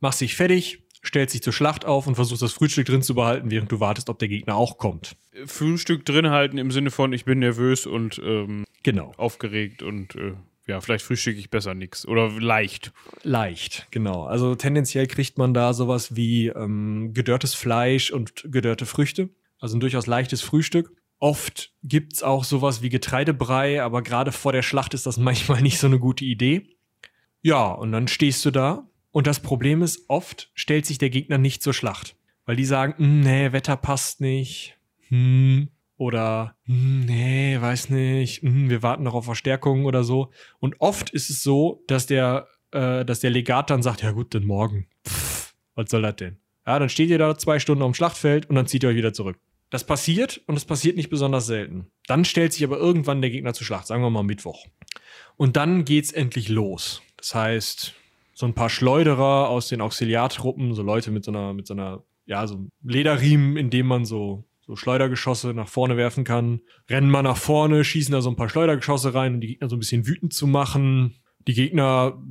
Machst dich fertig, stellst dich zur Schlacht auf und versuchst das Frühstück drin zu behalten, während du wartest, ob der Gegner auch kommt. Frühstück drin halten im Sinne von, ich bin nervös und ähm, genau. aufgeregt und äh, ja, vielleicht frühstücke ich besser nichts. Oder leicht. Leicht, genau. Also tendenziell kriegt man da sowas wie ähm, gedörrtes Fleisch und gedörrte Früchte. Also ein durchaus leichtes Frühstück. Oft gibt's auch sowas wie Getreidebrei, aber gerade vor der Schlacht ist das manchmal nicht so eine gute Idee. Ja, und dann stehst du da und das Problem ist, oft stellt sich der Gegner nicht zur Schlacht, weil die sagen, hm, nee, Wetter passt nicht, hm, oder hm, nee, weiß nicht, hm, wir warten noch auf Verstärkung oder so. Und oft ist es so, dass der, äh, dass der Legat dann sagt, ja gut, dann morgen. Pff, was soll das denn? Ja, dann steht ihr da zwei Stunden auf dem Schlachtfeld und dann zieht ihr euch wieder zurück. Das passiert und es passiert nicht besonders selten. Dann stellt sich aber irgendwann der Gegner zur Schlacht, sagen wir mal Mittwoch. Und dann geht's endlich los. Das heißt, so ein paar Schleuderer aus den Auxiliartruppen, so Leute mit so einer, mit so einer, ja, so Lederriemen, in dem man so, so Schleudergeschosse nach vorne werfen kann, rennen mal nach vorne, schießen da so ein paar Schleudergeschosse rein, um die Gegner so ein bisschen wütend zu machen. Die Gegner,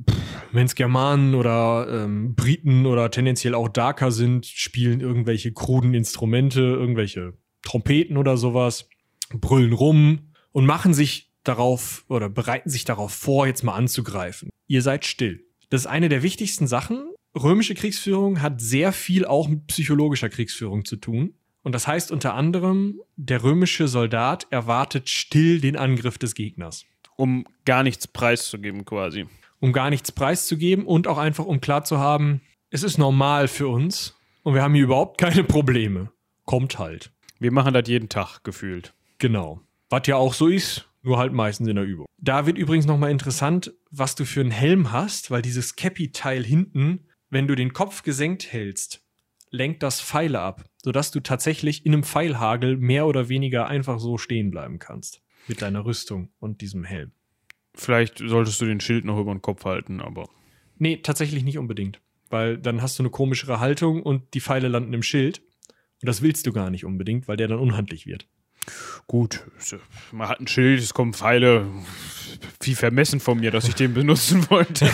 wenn es Germanen oder ähm, Briten oder tendenziell auch Darker sind, spielen irgendwelche kruden Instrumente, irgendwelche Trompeten oder sowas, brüllen rum und machen sich darauf oder bereiten sich darauf vor, jetzt mal anzugreifen. Ihr seid still. Das ist eine der wichtigsten Sachen. Römische Kriegsführung hat sehr viel auch mit psychologischer Kriegsführung zu tun. Und das heißt unter anderem, der römische Soldat erwartet still den Angriff des Gegners um gar nichts preiszugeben quasi. Um gar nichts preiszugeben und auch einfach um klar zu haben, es ist normal für uns und wir haben hier überhaupt keine Probleme. Kommt halt. Wir machen das jeden Tag gefühlt. Genau. Was ja auch so ist, nur halt meistens in der Übung. Da wird übrigens nochmal interessant, was du für einen Helm hast, weil dieses Cappy-Teil hinten, wenn du den Kopf gesenkt hältst, lenkt das Pfeile ab, sodass du tatsächlich in einem Pfeilhagel mehr oder weniger einfach so stehen bleiben kannst. Mit deiner Rüstung und diesem Helm. Vielleicht solltest du den Schild noch über den Kopf halten, aber. Nee, tatsächlich nicht unbedingt. Weil dann hast du eine komischere Haltung und die Pfeile landen im Schild. Und das willst du gar nicht unbedingt, weil der dann unhandlich wird. Gut, man hat ein Schild, es kommen Pfeile. Wie vermessen von mir, dass ich den benutzen wollte.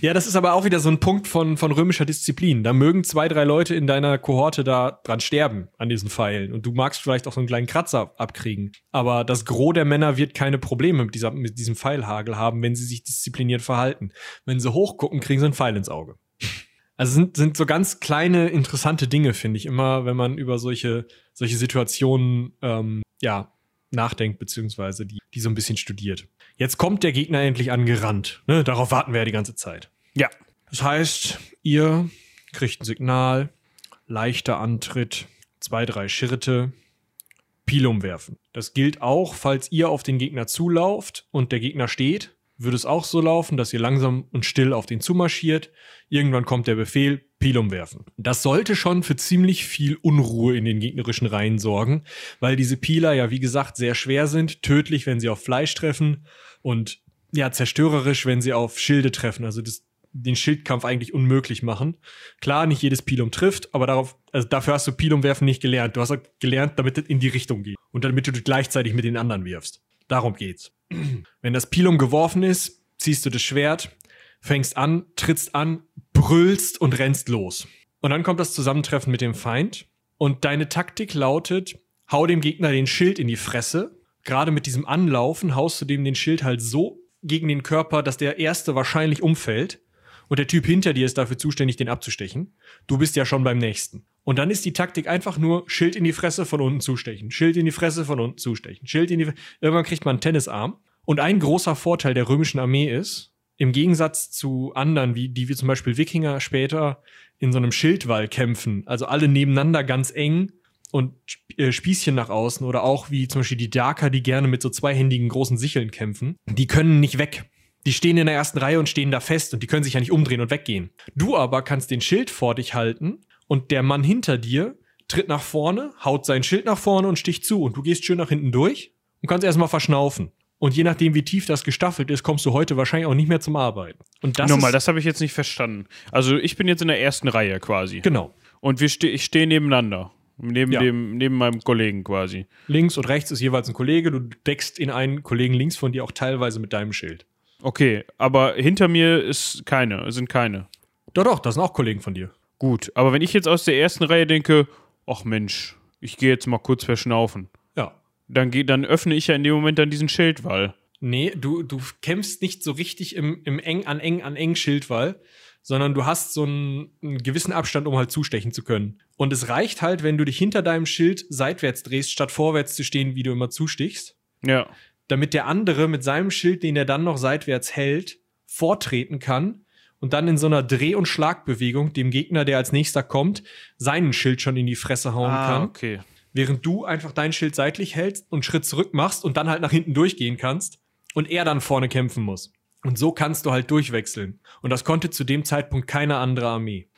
ja, das ist aber auch wieder so ein Punkt von, von römischer Disziplin. Da mögen zwei, drei Leute in deiner Kohorte da dran sterben an diesen Pfeilen. Und du magst vielleicht auch so einen kleinen Kratzer abkriegen. Aber das Gros der Männer wird keine Probleme mit, dieser, mit diesem Pfeilhagel haben, wenn sie sich diszipliniert verhalten. Wenn sie hochgucken, kriegen sie einen Pfeil ins Auge. Also sind, sind so ganz kleine, interessante Dinge, finde ich, immer, wenn man über solche, solche Situationen ähm, ja, nachdenkt, beziehungsweise die, die so ein bisschen studiert. Jetzt kommt der Gegner endlich angerannt. Ne? Darauf warten wir ja die ganze Zeit. Ja. Das heißt, ihr kriegt ein Signal, leichter Antritt, zwei, drei Schritte, Pil umwerfen. Das gilt auch, falls ihr auf den Gegner zulauft und der Gegner steht würde es auch so laufen, dass ihr langsam und still auf den zumarschiert. Irgendwann kommt der Befehl, Pil umwerfen. Das sollte schon für ziemlich viel Unruhe in den gegnerischen Reihen sorgen, weil diese Piler ja, wie gesagt, sehr schwer sind, tödlich, wenn sie auf Fleisch treffen und ja, zerstörerisch, wenn sie auf Schilde treffen. Also das, den Schildkampf eigentlich unmöglich machen. Klar, nicht jedes Pilum trifft, aber darauf, also dafür hast du Pilum werfen nicht gelernt. Du hast gelernt, damit es in die Richtung geht und damit du gleichzeitig mit den anderen wirfst. Darum geht's. Wenn das Pilum geworfen ist, ziehst du das Schwert, fängst an, trittst an, brüllst und rennst los. Und dann kommt das Zusammentreffen mit dem Feind. Und deine Taktik lautet, hau dem Gegner den Schild in die Fresse. Gerade mit diesem Anlaufen haust du dem den Schild halt so gegen den Körper, dass der erste wahrscheinlich umfällt. Und der Typ hinter dir ist dafür zuständig, den abzustechen. Du bist ja schon beim nächsten. Und dann ist die Taktik einfach nur Schild in die Fresse von unten zustechen, Schild in die Fresse von unten zustechen, Schild in die. Irgendwann kriegt man einen Tennisarm. Und ein großer Vorteil der römischen Armee ist, im Gegensatz zu anderen, wie die wie zum Beispiel Wikinger später in so einem Schildwall kämpfen, also alle nebeneinander ganz eng und äh, Spießchen nach außen oder auch wie zum Beispiel die Darker, die gerne mit so zweihändigen großen Sicheln kämpfen, die können nicht weg. Die stehen in der ersten Reihe und stehen da fest und die können sich ja nicht umdrehen und weggehen. Du aber kannst den Schild vor dich halten und der Mann hinter dir tritt nach vorne, haut sein Schild nach vorne und sticht zu und du gehst schön nach hinten durch und kannst erstmal verschnaufen. Und je nachdem, wie tief das gestaffelt ist, kommst du heute wahrscheinlich auch nicht mehr zum Arbeiten. Und das Nochmal, das habe ich jetzt nicht verstanden. Also ich bin jetzt in der ersten Reihe quasi. Genau. Und wir ste ich stehe nebeneinander. Neben, ja. dem, neben meinem Kollegen quasi. Links und rechts ist jeweils ein Kollege. Du deckst in einen Kollegen links von dir auch teilweise mit deinem Schild. Okay, aber hinter mir ist keine, sind keine. Doch, doch, das sind auch Kollegen von dir. Gut, aber wenn ich jetzt aus der ersten Reihe denke, ach Mensch, ich gehe jetzt mal kurz verschnaufen dann, geh, dann öffne ich ja in dem Moment dann diesen Schildwall. Nee, du, du kämpfst nicht so richtig im, im eng an eng an eng Schildwall, sondern du hast so einen, einen, gewissen Abstand, um halt zustechen zu können. Und es reicht halt, wenn du dich hinter deinem Schild seitwärts drehst, statt vorwärts zu stehen, wie du immer zustichst. Ja. Damit der andere mit seinem Schild, den er dann noch seitwärts hält, vortreten kann und dann in so einer Dreh- und Schlagbewegung dem Gegner, der als nächster kommt, seinen Schild schon in die Fresse hauen ah, kann. Okay während du einfach dein Schild seitlich hältst und Schritt zurück machst und dann halt nach hinten durchgehen kannst und er dann vorne kämpfen muss. Und so kannst du halt durchwechseln. Und das konnte zu dem Zeitpunkt keine andere Armee.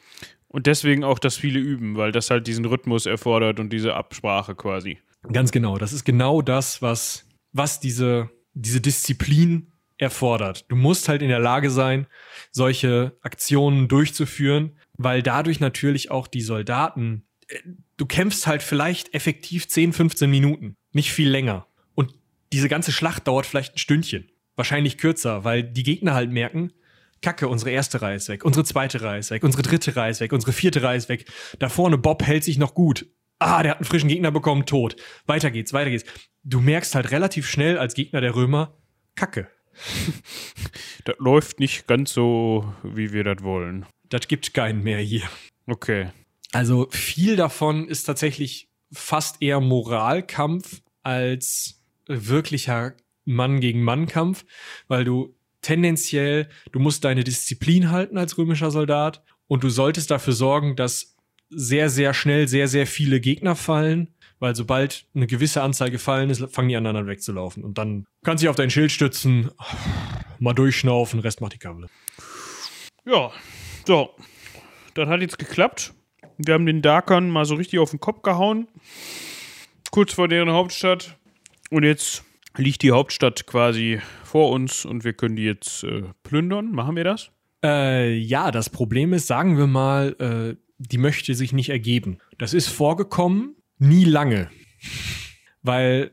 Und deswegen auch das viele üben, weil das halt diesen Rhythmus erfordert und diese Absprache quasi. Ganz genau. Das ist genau das, was, was diese, diese Disziplin erfordert. Du musst halt in der Lage sein, solche Aktionen durchzuführen, weil dadurch natürlich auch die Soldaten du kämpfst halt vielleicht effektiv 10, 15 Minuten, nicht viel länger. Und diese ganze Schlacht dauert vielleicht ein Stündchen. Wahrscheinlich kürzer, weil die Gegner halt merken, Kacke, unsere erste Reihe ist weg, unsere zweite Reihe ist weg, unsere dritte Reihe ist weg, unsere vierte Reihe ist weg. Da vorne Bob hält sich noch gut. Ah, der hat einen frischen Gegner bekommen, tot. Weiter geht's, weiter geht's. Du merkst halt relativ schnell als Gegner der Römer, Kacke. das läuft nicht ganz so, wie wir das wollen. Das gibt keinen mehr hier. Okay. Also viel davon ist tatsächlich fast eher Moralkampf als wirklicher Mann gegen Mann Kampf, weil du tendenziell, du musst deine Disziplin halten als römischer Soldat und du solltest dafür sorgen, dass sehr, sehr schnell sehr, sehr viele Gegner fallen, weil sobald eine gewisse Anzahl gefallen ist, fangen die anderen an wegzulaufen und dann kannst du dich auf dein Schild stützen, mal durchschnaufen, Rest macht die Kavallerie. Ja, so. Das hat jetzt geklappt. Wir haben den Darkern mal so richtig auf den Kopf gehauen. Kurz vor deren Hauptstadt. Und jetzt liegt die Hauptstadt quasi vor uns und wir können die jetzt äh, plündern. Machen wir das? Äh, ja, das Problem ist, sagen wir mal, äh, die möchte sich nicht ergeben. Das ist vorgekommen, nie lange. Weil,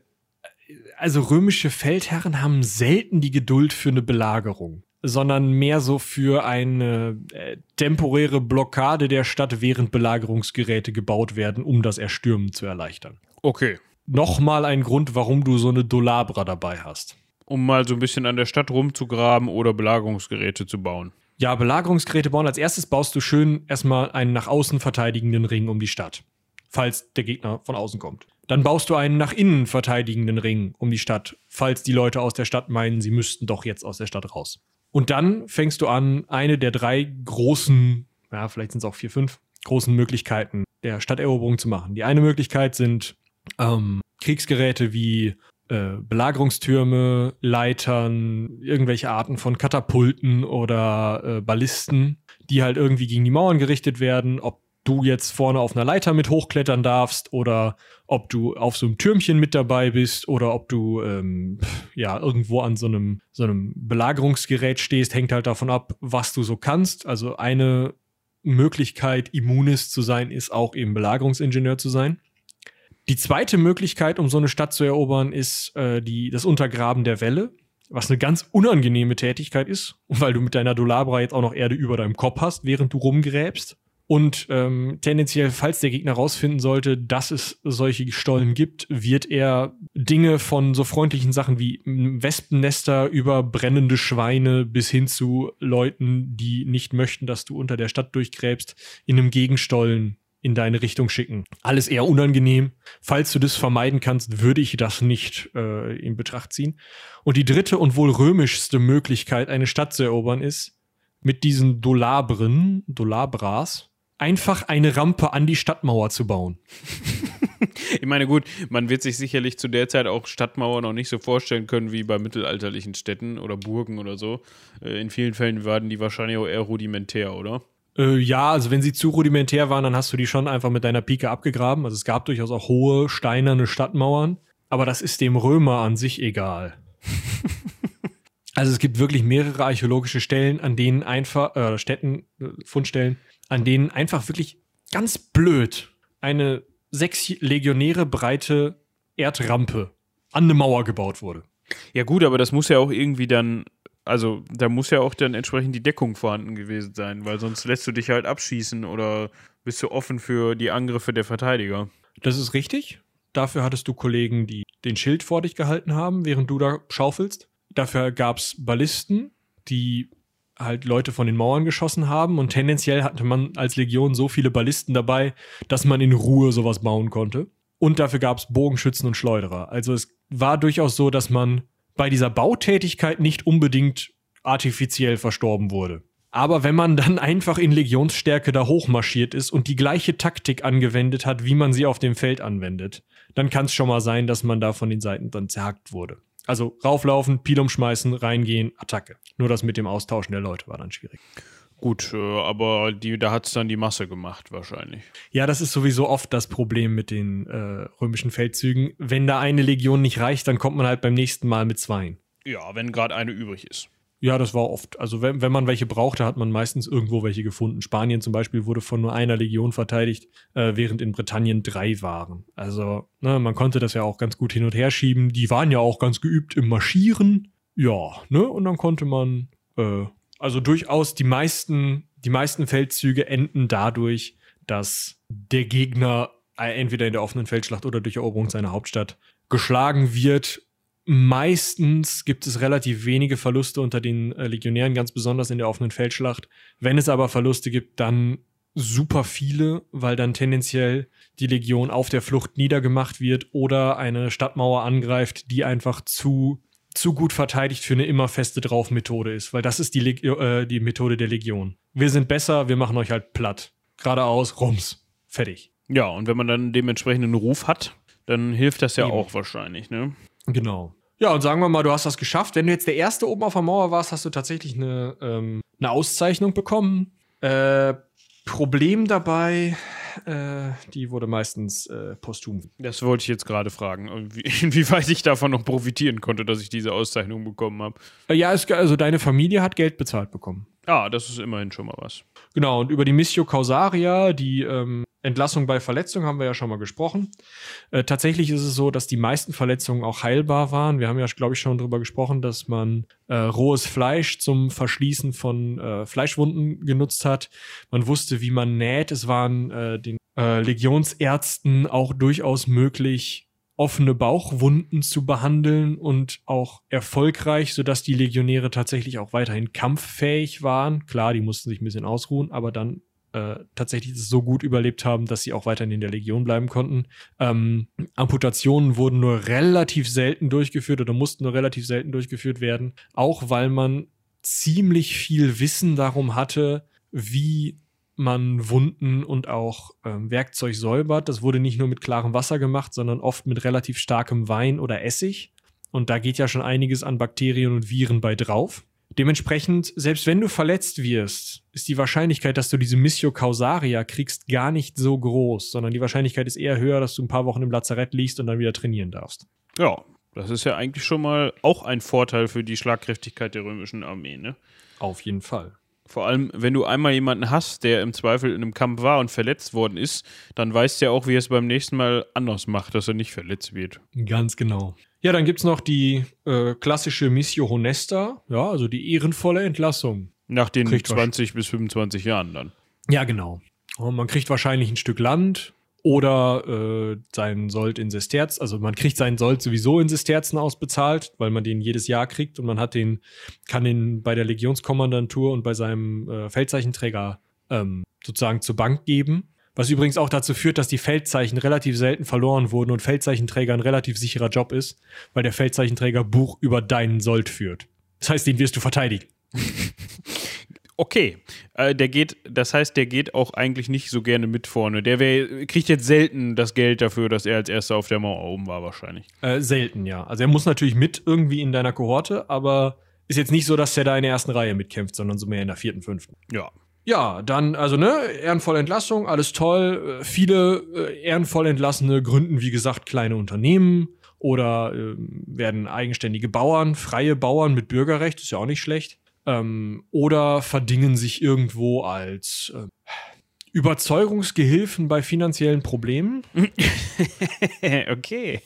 also römische Feldherren haben selten die Geduld für eine Belagerung, sondern mehr so für eine äh, temporäre Blockade der Stadt, während Belagerungsgeräte gebaut werden, um das Erstürmen zu erleichtern. Okay. Nochmal ein Grund, warum du so eine Dolabra dabei hast. Um mal so ein bisschen an der Stadt rumzugraben oder Belagerungsgeräte zu bauen. Ja, Belagerungsgeräte bauen. Als erstes baust du schön erstmal einen nach außen verteidigenden Ring um die Stadt, falls der Gegner von außen kommt. Dann baust du einen nach innen verteidigenden Ring um die Stadt, falls die Leute aus der Stadt meinen, sie müssten doch jetzt aus der Stadt raus. Und dann fängst du an, eine der drei großen, ja, vielleicht sind es auch vier, fünf, großen Möglichkeiten der Stadteroberung zu machen. Die eine Möglichkeit sind ähm, Kriegsgeräte wie äh, Belagerungstürme, Leitern, irgendwelche Arten von Katapulten oder äh, Ballisten, die halt irgendwie gegen die Mauern gerichtet werden, ob du jetzt vorne auf einer Leiter mit hochklettern darfst oder ob du auf so einem Türmchen mit dabei bist oder ob du ähm, ja irgendwo an so einem so einem Belagerungsgerät stehst, hängt halt davon ab, was du so kannst. Also eine Möglichkeit, Immunis zu sein, ist auch eben Belagerungsingenieur zu sein. Die zweite Möglichkeit, um so eine Stadt zu erobern, ist äh, die, das Untergraben der Welle, was eine ganz unangenehme Tätigkeit ist, weil du mit deiner Dolabra jetzt auch noch Erde über deinem Kopf hast, während du rumgräbst. Und ähm, tendenziell, falls der Gegner rausfinden sollte, dass es solche Stollen gibt, wird er Dinge von so freundlichen Sachen wie Wespennester über brennende Schweine bis hin zu Leuten, die nicht möchten, dass du unter der Stadt durchgräbst, in einem Gegenstollen in deine Richtung schicken. Alles eher unangenehm. Falls du das vermeiden kannst, würde ich das nicht äh, in Betracht ziehen. Und die dritte und wohl römischste Möglichkeit, eine Stadt zu erobern, ist, mit diesen Dolabren, Dolabras, einfach eine Rampe an die Stadtmauer zu bauen. ich meine, gut, man wird sich sicherlich zu der Zeit auch Stadtmauern noch nicht so vorstellen können wie bei mittelalterlichen Städten oder Burgen oder so. Äh, in vielen Fällen waren die wahrscheinlich auch eher rudimentär, oder? Äh, ja, also wenn sie zu rudimentär waren, dann hast du die schon einfach mit deiner Pike abgegraben. Also es gab durchaus auch hohe, steinerne Stadtmauern, aber das ist dem Römer an sich egal. also es gibt wirklich mehrere archäologische Stellen, an denen einfach, äh, Städten, äh, Fundstellen, an denen einfach wirklich ganz blöd eine sechs Legionäre breite Erdrampe an eine Mauer gebaut wurde. Ja gut, aber das muss ja auch irgendwie dann also da muss ja auch dann entsprechend die Deckung vorhanden gewesen sein, weil sonst lässt du dich halt abschießen oder bist du offen für die Angriffe der Verteidiger. Das ist richtig. Dafür hattest du Kollegen, die den Schild vor dich gehalten haben, während du da schaufelst. Dafür gab es Ballisten, die halt Leute von den Mauern geschossen haben und tendenziell hatte man als Legion so viele Ballisten dabei, dass man in Ruhe sowas bauen konnte. Und dafür gab es Bogenschützen und Schleuderer. Also es war durchaus so, dass man bei dieser Bautätigkeit nicht unbedingt artifiziell verstorben wurde. Aber wenn man dann einfach in Legionsstärke da hochmarschiert ist und die gleiche Taktik angewendet hat, wie man sie auf dem Feld anwendet, dann kann es schon mal sein, dass man da von den Seiten dann zerhackt wurde. Also rauflaufen, Pil umschmeißen, reingehen, Attacke. Nur das mit dem Austauschen der Leute war dann schwierig. Gut, äh, aber die, da hat es dann die Masse gemacht, wahrscheinlich. Ja, das ist sowieso oft das Problem mit den äh, römischen Feldzügen. Wenn da eine Legion nicht reicht, dann kommt man halt beim nächsten Mal mit zweien. Ja, wenn gerade eine übrig ist. Ja, das war oft. Also wenn, wenn man welche brauchte, hat man meistens irgendwo welche gefunden. Spanien zum Beispiel wurde von nur einer Legion verteidigt, äh, während in Britannien drei waren. Also ne, man konnte das ja auch ganz gut hin und her schieben. Die waren ja auch ganz geübt im Marschieren. Ja, ne? Und dann konnte man äh, also durchaus die meisten, die meisten Feldzüge enden dadurch, dass der Gegner äh, entweder in der offenen Feldschlacht oder durch Eroberung seiner Hauptstadt geschlagen wird. Meistens gibt es relativ wenige Verluste unter den äh, Legionären, ganz besonders in der offenen Feldschlacht. Wenn es aber Verluste gibt, dann super viele, weil dann tendenziell die Legion auf der Flucht niedergemacht wird oder eine Stadtmauer angreift, die einfach zu zu gut verteidigt für eine immer feste Drauf-Methode ist, weil das ist die, Leg äh, die Methode der Legion. Wir sind besser, wir machen euch halt platt. Geradeaus, rums. Fertig. Ja, und wenn man dann dementsprechenden Ruf hat, dann hilft das ja Eben. auch wahrscheinlich, ne? Genau. Ja, und sagen wir mal, du hast das geschafft. Wenn du jetzt der Erste oben auf der Mauer warst, hast du tatsächlich eine, ähm, eine Auszeichnung bekommen. Äh, Problem dabei, äh, die wurde meistens äh, posthum. Das wollte ich jetzt gerade fragen, inwieweit ich davon noch profitieren konnte, dass ich diese Auszeichnung bekommen habe. Äh, ja, es, also deine Familie hat Geld bezahlt bekommen. Ja, das ist immerhin schon mal was. Genau, und über die Missio Causaria, die ähm, Entlassung bei Verletzung, haben wir ja schon mal gesprochen. Äh, tatsächlich ist es so, dass die meisten Verletzungen auch heilbar waren. Wir haben ja, glaube ich, schon darüber gesprochen, dass man äh, rohes Fleisch zum Verschließen von äh, Fleischwunden genutzt hat. Man wusste, wie man näht. Es waren äh, den äh, Legionsärzten auch durchaus möglich, offene Bauchwunden zu behandeln und auch erfolgreich, sodass die Legionäre tatsächlich auch weiterhin kampffähig waren. Klar, die mussten sich ein bisschen ausruhen, aber dann äh, tatsächlich so gut überlebt haben, dass sie auch weiterhin in der Legion bleiben konnten. Ähm, Amputationen wurden nur relativ selten durchgeführt oder mussten nur relativ selten durchgeführt werden, auch weil man ziemlich viel Wissen darum hatte, wie man Wunden und auch ähm, Werkzeug säubert. Das wurde nicht nur mit klarem Wasser gemacht, sondern oft mit relativ starkem Wein oder Essig. Und da geht ja schon einiges an Bakterien und Viren bei drauf. Dementsprechend, selbst wenn du verletzt wirst, ist die Wahrscheinlichkeit, dass du diese Missio Causaria kriegst, gar nicht so groß, sondern die Wahrscheinlichkeit ist eher höher, dass du ein paar Wochen im Lazarett liegst und dann wieder trainieren darfst. Ja, das ist ja eigentlich schon mal auch ein Vorteil für die Schlagkräftigkeit der römischen Armee, ne? Auf jeden Fall. Vor allem, wenn du einmal jemanden hast, der im Zweifel in einem Kampf war und verletzt worden ist, dann weißt du ja auch, wie er es beim nächsten Mal anders macht, dass er nicht verletzt wird. Ganz genau. Ja, dann gibt es noch die äh, klassische Missio Honesta, ja, also die ehrenvolle Entlassung. Nach den kriegt 20 bis 25 Jahren dann. Ja, genau. Und man kriegt wahrscheinlich ein Stück Land, oder äh, seinen Sold in Sesterz. Also man kriegt seinen Sold sowieso in Sesterzen ausbezahlt, weil man den jedes Jahr kriegt und man hat den, kann den bei der Legionskommandantur und bei seinem äh, Feldzeichenträger ähm, sozusagen zur Bank geben. Was übrigens auch dazu führt, dass die Feldzeichen relativ selten verloren wurden und Feldzeichenträger ein relativ sicherer Job ist, weil der Feldzeichenträger Buch über deinen Sold führt. Das heißt, den wirst du verteidigen. okay. Äh, der geht, das heißt, der geht auch eigentlich nicht so gerne mit vorne. Der wär, kriegt jetzt selten das Geld dafür, dass er als erster auf der Mauer oben war, wahrscheinlich. Äh, selten, ja. Also er muss natürlich mit irgendwie in deiner Kohorte, aber ist jetzt nicht so, dass er da in der ersten Reihe mitkämpft, sondern so mehr in der vierten, fünften. Ja. Ja, dann, also, ne, ehrenvolle Entlassung, alles toll. Äh, viele äh, ehrenvoll Entlassene gründen, wie gesagt, kleine Unternehmen oder äh, werden eigenständige Bauern, freie Bauern mit Bürgerrecht, ist ja auch nicht schlecht ähm, oder verdingen sich irgendwo als äh, Überzeugungsgehilfen bei finanziellen Problemen. okay.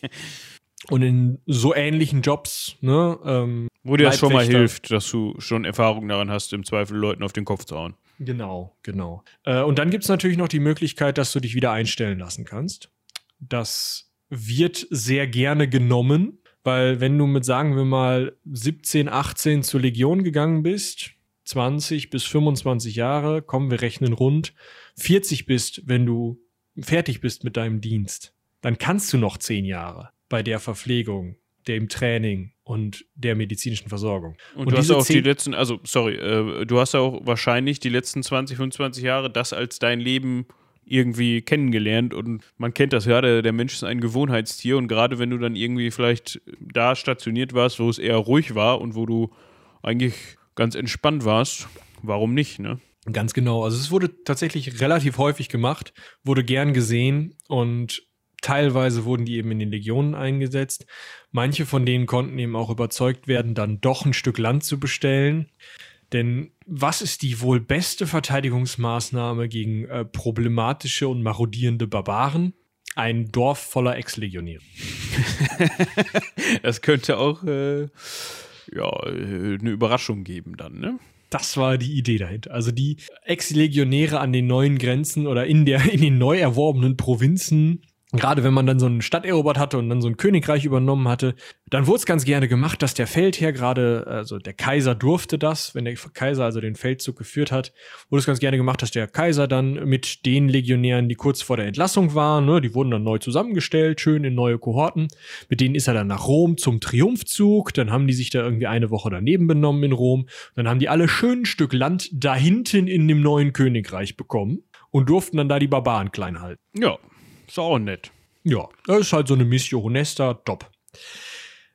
Und in so ähnlichen Jobs, ne? Ähm, Wo dir das schon mal hilft, dass du schon Erfahrung daran hast, im Zweifel Leuten auf den Kopf zu hauen. Genau, genau. Äh, und dann gibt es natürlich noch die Möglichkeit, dass du dich wieder einstellen lassen kannst. Das wird sehr gerne genommen. Weil wenn du mit, sagen wir mal, 17, 18 zur Legion gegangen bist, 20 bis 25 Jahre, kommen wir rechnen rund, 40 bist, wenn du fertig bist mit deinem Dienst, dann kannst du noch 10 Jahre bei der Verpflegung, dem Training und der medizinischen Versorgung. Und, und du hast auch die letzten, also sorry, äh, du hast auch wahrscheinlich die letzten 20, 25 Jahre das als dein Leben irgendwie kennengelernt und man kennt das ja, der, der Mensch ist ein Gewohnheitstier und gerade wenn du dann irgendwie vielleicht da stationiert warst, wo es eher ruhig war und wo du eigentlich ganz entspannt warst, warum nicht, ne? Ganz genau. Also es wurde tatsächlich relativ häufig gemacht, wurde gern gesehen und teilweise wurden die eben in den Legionen eingesetzt. Manche von denen konnten eben auch überzeugt werden, dann doch ein Stück Land zu bestellen. Denn was ist die wohl beste Verteidigungsmaßnahme gegen äh, problematische und marodierende Barbaren? Ein Dorf voller Ex-Legionäre. das könnte auch äh, ja, eine Überraschung geben dann, ne? Das war die Idee dahinter. Also die Ex-Legionäre an den neuen Grenzen oder in, der, in den neu erworbenen Provinzen Gerade wenn man dann so eine Stadt erobert hatte und dann so ein Königreich übernommen hatte, dann wurde es ganz gerne gemacht, dass der Feldherr gerade, also der Kaiser durfte das, wenn der Kaiser also den Feldzug geführt hat, wurde es ganz gerne gemacht, dass der Kaiser dann mit den Legionären, die kurz vor der Entlassung waren, ne, die wurden dann neu zusammengestellt, schön in neue Kohorten. Mit denen ist er dann nach Rom zum Triumphzug, dann haben die sich da irgendwie eine Woche daneben benommen in Rom, dann haben die alle schön ein Stück Land da hinten in dem neuen Königreich bekommen und durften dann da die Barbaren klein halten. Ja, ist auch nett. Ja, das ist halt so eine Missio Honesta, top.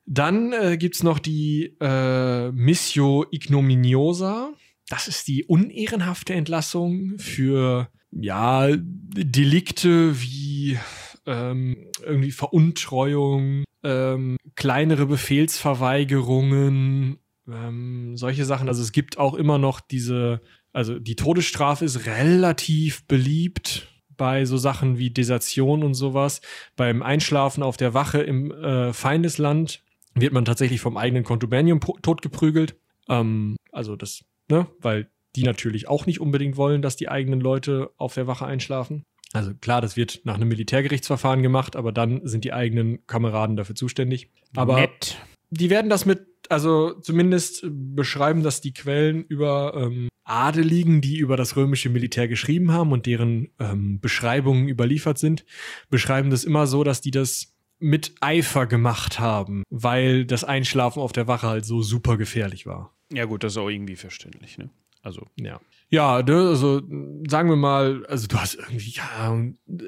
Dann äh, gibt es noch die äh, Missio Ignominiosa. Das ist die unehrenhafte Entlassung für ja, Delikte wie ähm, irgendwie Veruntreuung, ähm, kleinere Befehlsverweigerungen, ähm, solche Sachen. Also es gibt auch immer noch diese, also die Todesstrafe ist relativ beliebt bei so Sachen wie Desertion und sowas. Beim Einschlafen auf der Wache im äh, Feindesland wird man tatsächlich vom eigenen Kontubernien totgeprügelt. Ähm, also das, ne, weil die natürlich auch nicht unbedingt wollen, dass die eigenen Leute auf der Wache einschlafen. Also klar, das wird nach einem Militärgerichtsverfahren gemacht, aber dann sind die eigenen Kameraden dafür zuständig. Aber Nett. die werden das mit, also zumindest beschreiben das die Quellen über ähm, Adeligen, die über das römische Militär geschrieben haben und deren ähm, Beschreibungen überliefert sind, beschreiben das immer so, dass die das mit Eifer gemacht haben, weil das Einschlafen auf der Wache halt so super gefährlich war. Ja gut, das ist auch irgendwie verständlich, ne? Also. Ja. Ja, ne, also sagen wir mal, also du hast irgendwie, ja,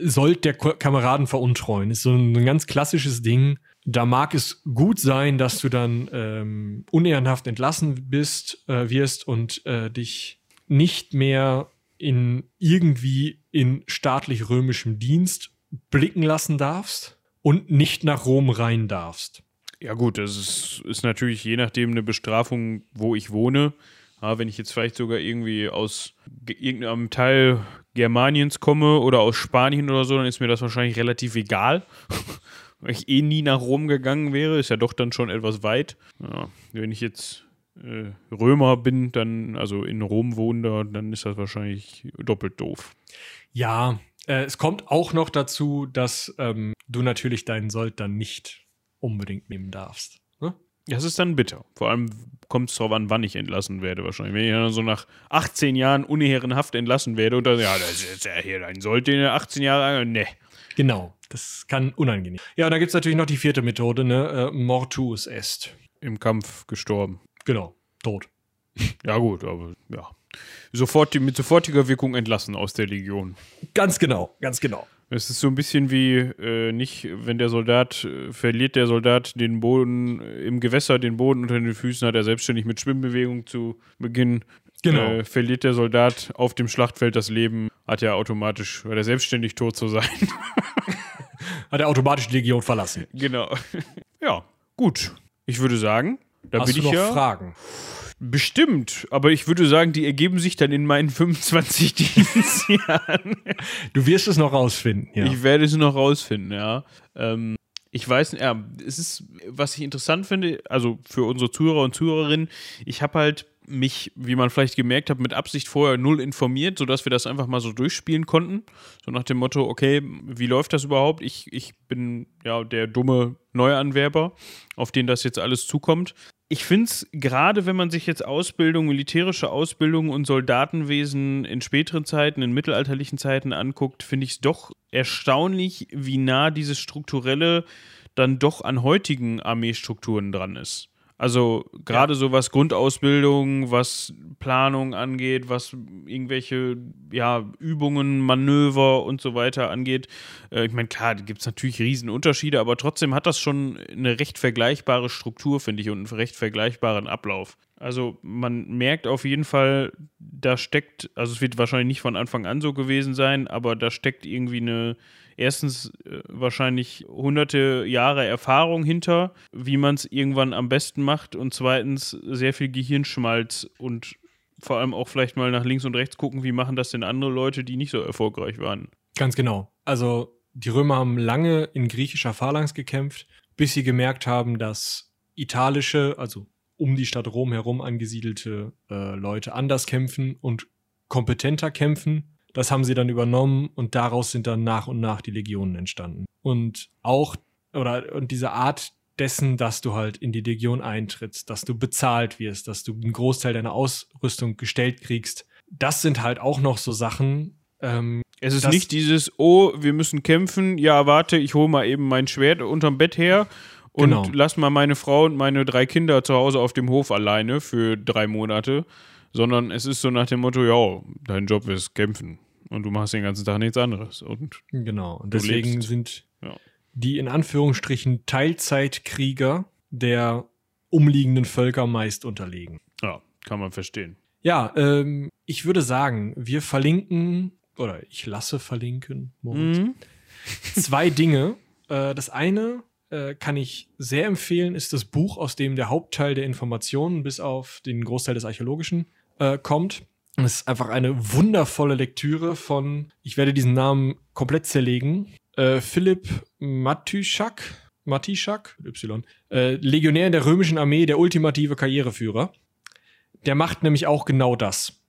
sollt der Kameraden veruntreuen, ist so ein, ganz klassisches Ding. Da mag es gut sein, dass du dann ähm, unehrenhaft entlassen bist, äh, wirst und äh, dich nicht mehr in irgendwie in staatlich-römischem Dienst blicken lassen darfst und nicht nach Rom rein darfst. Ja gut, das ist, ist natürlich je nachdem eine Bestrafung, wo ich wohne. Ja, wenn ich jetzt vielleicht sogar irgendwie aus irgendeinem Teil Germaniens komme oder aus Spanien oder so, dann ist mir das wahrscheinlich relativ egal. Weil ich eh nie nach Rom gegangen wäre, ist ja doch dann schon etwas weit. Ja, wenn ich jetzt äh, Römer bin, dann, also in Rom wohne, dann ist das wahrscheinlich doppelt doof. Ja, äh, es kommt auch noch dazu, dass ähm, du natürlich deinen Sold dann nicht unbedingt nehmen darfst. Das ist dann bitter. Vor allem kommt es darauf an, wann ich entlassen werde, wahrscheinlich. Wenn ich dann so nach 18 Jahren unehrenhaft entlassen werde und dann, ja, das ist ja hier dein Sold, den 18 Jahre, ne. Genau, das kann unangenehm. Ja, und dann gibt es natürlich noch die vierte Methode, ne? Äh, Mortus est. Im Kampf gestorben. Genau, tot. Ja, gut, aber ja. Sofort, mit sofortiger Wirkung entlassen aus der Legion. Ganz genau, ganz genau. Es ist so ein bisschen wie äh, nicht, wenn der Soldat äh, verliert, der Soldat den Boden äh, im Gewässer, den Boden unter den Füßen hat er selbstständig mit Schwimmbewegung zu beginnen. Genau. Äh, verliert der Soldat auf dem Schlachtfeld das Leben, hat er automatisch, weil er selbstständig tot zu sein. hat er automatisch die Legion verlassen. Genau. Ja, gut. Ich würde sagen, da Hast bin du ich noch ja. Fragen? Bestimmt, aber ich würde sagen, die ergeben sich dann in meinen 25 Dienstjahren. Du wirst es noch rausfinden, ja. Ich werde es noch rausfinden, ja. Ähm, ich weiß, ja, es ist, was ich interessant finde, also für unsere Zuhörer und Zuhörerinnen, ich habe halt mich, wie man vielleicht gemerkt hat, mit Absicht vorher null informiert, sodass wir das einfach mal so durchspielen konnten. So nach dem Motto, okay, wie läuft das überhaupt? Ich, ich bin ja der dumme Neuanwerber, auf den das jetzt alles zukommt ich finde es gerade, wenn man sich jetzt Ausbildung, militärische Ausbildung und Soldatenwesen in späteren Zeiten, in mittelalterlichen Zeiten anguckt, finde ich es doch erstaunlich, wie nah dieses Strukturelle dann doch an heutigen Armeestrukturen dran ist. Also gerade ja. so was Grundausbildung, was Planung angeht, was irgendwelche ja, Übungen, Manöver und so weiter angeht. Äh, ich meine, klar, da gibt es natürlich Riesenunterschiede, aber trotzdem hat das schon eine recht vergleichbare Struktur, finde ich, und einen recht vergleichbaren Ablauf. Also man merkt auf jeden Fall, da steckt, also es wird wahrscheinlich nicht von Anfang an so gewesen sein, aber da steckt irgendwie eine erstens äh, wahrscheinlich hunderte Jahre Erfahrung hinter, wie man es irgendwann am besten macht und zweitens sehr viel Gehirnschmalz und vor allem auch vielleicht mal nach links und rechts gucken, wie machen das denn andere Leute, die nicht so erfolgreich waren. Ganz genau. Also die Römer haben lange in griechischer Phalanx gekämpft, bis sie gemerkt haben, dass italische, also um die Stadt Rom herum angesiedelte äh, Leute anders kämpfen und kompetenter kämpfen das haben sie dann übernommen und daraus sind dann nach und nach die Legionen entstanden. Und auch, oder, und diese Art dessen, dass du halt in die Legion eintrittst, dass du bezahlt wirst, dass du einen Großteil deiner Ausrüstung gestellt kriegst, das sind halt auch noch so Sachen. Ähm, es ist nicht dieses, oh, wir müssen kämpfen, ja, warte, ich hole mal eben mein Schwert unterm Bett her und genau. lass mal meine Frau und meine drei Kinder zu Hause auf dem Hof alleine für drei Monate, sondern es ist so nach dem Motto, ja, dein Job ist kämpfen und du machst den ganzen Tag nichts anderes. Und genau, und deswegen sind ja. die in Anführungsstrichen Teilzeitkrieger der umliegenden Völker meist unterlegen. Ja, kann man verstehen. Ja, ähm, ich würde sagen, wir verlinken, oder ich lasse verlinken, Moritz, Mhm. zwei Dinge. Äh, das eine äh, kann ich sehr empfehlen, ist das Buch, aus dem der Hauptteil der Informationen bis auf den Großteil des Archäologischen äh, kommt. Es ist einfach eine wundervolle Lektüre von, ich werde diesen Namen komplett zerlegen, äh, Philipp Matischak, mit Y, äh, Legionär in der römischen Armee, der ultimative Karriereführer. Der macht nämlich auch genau das.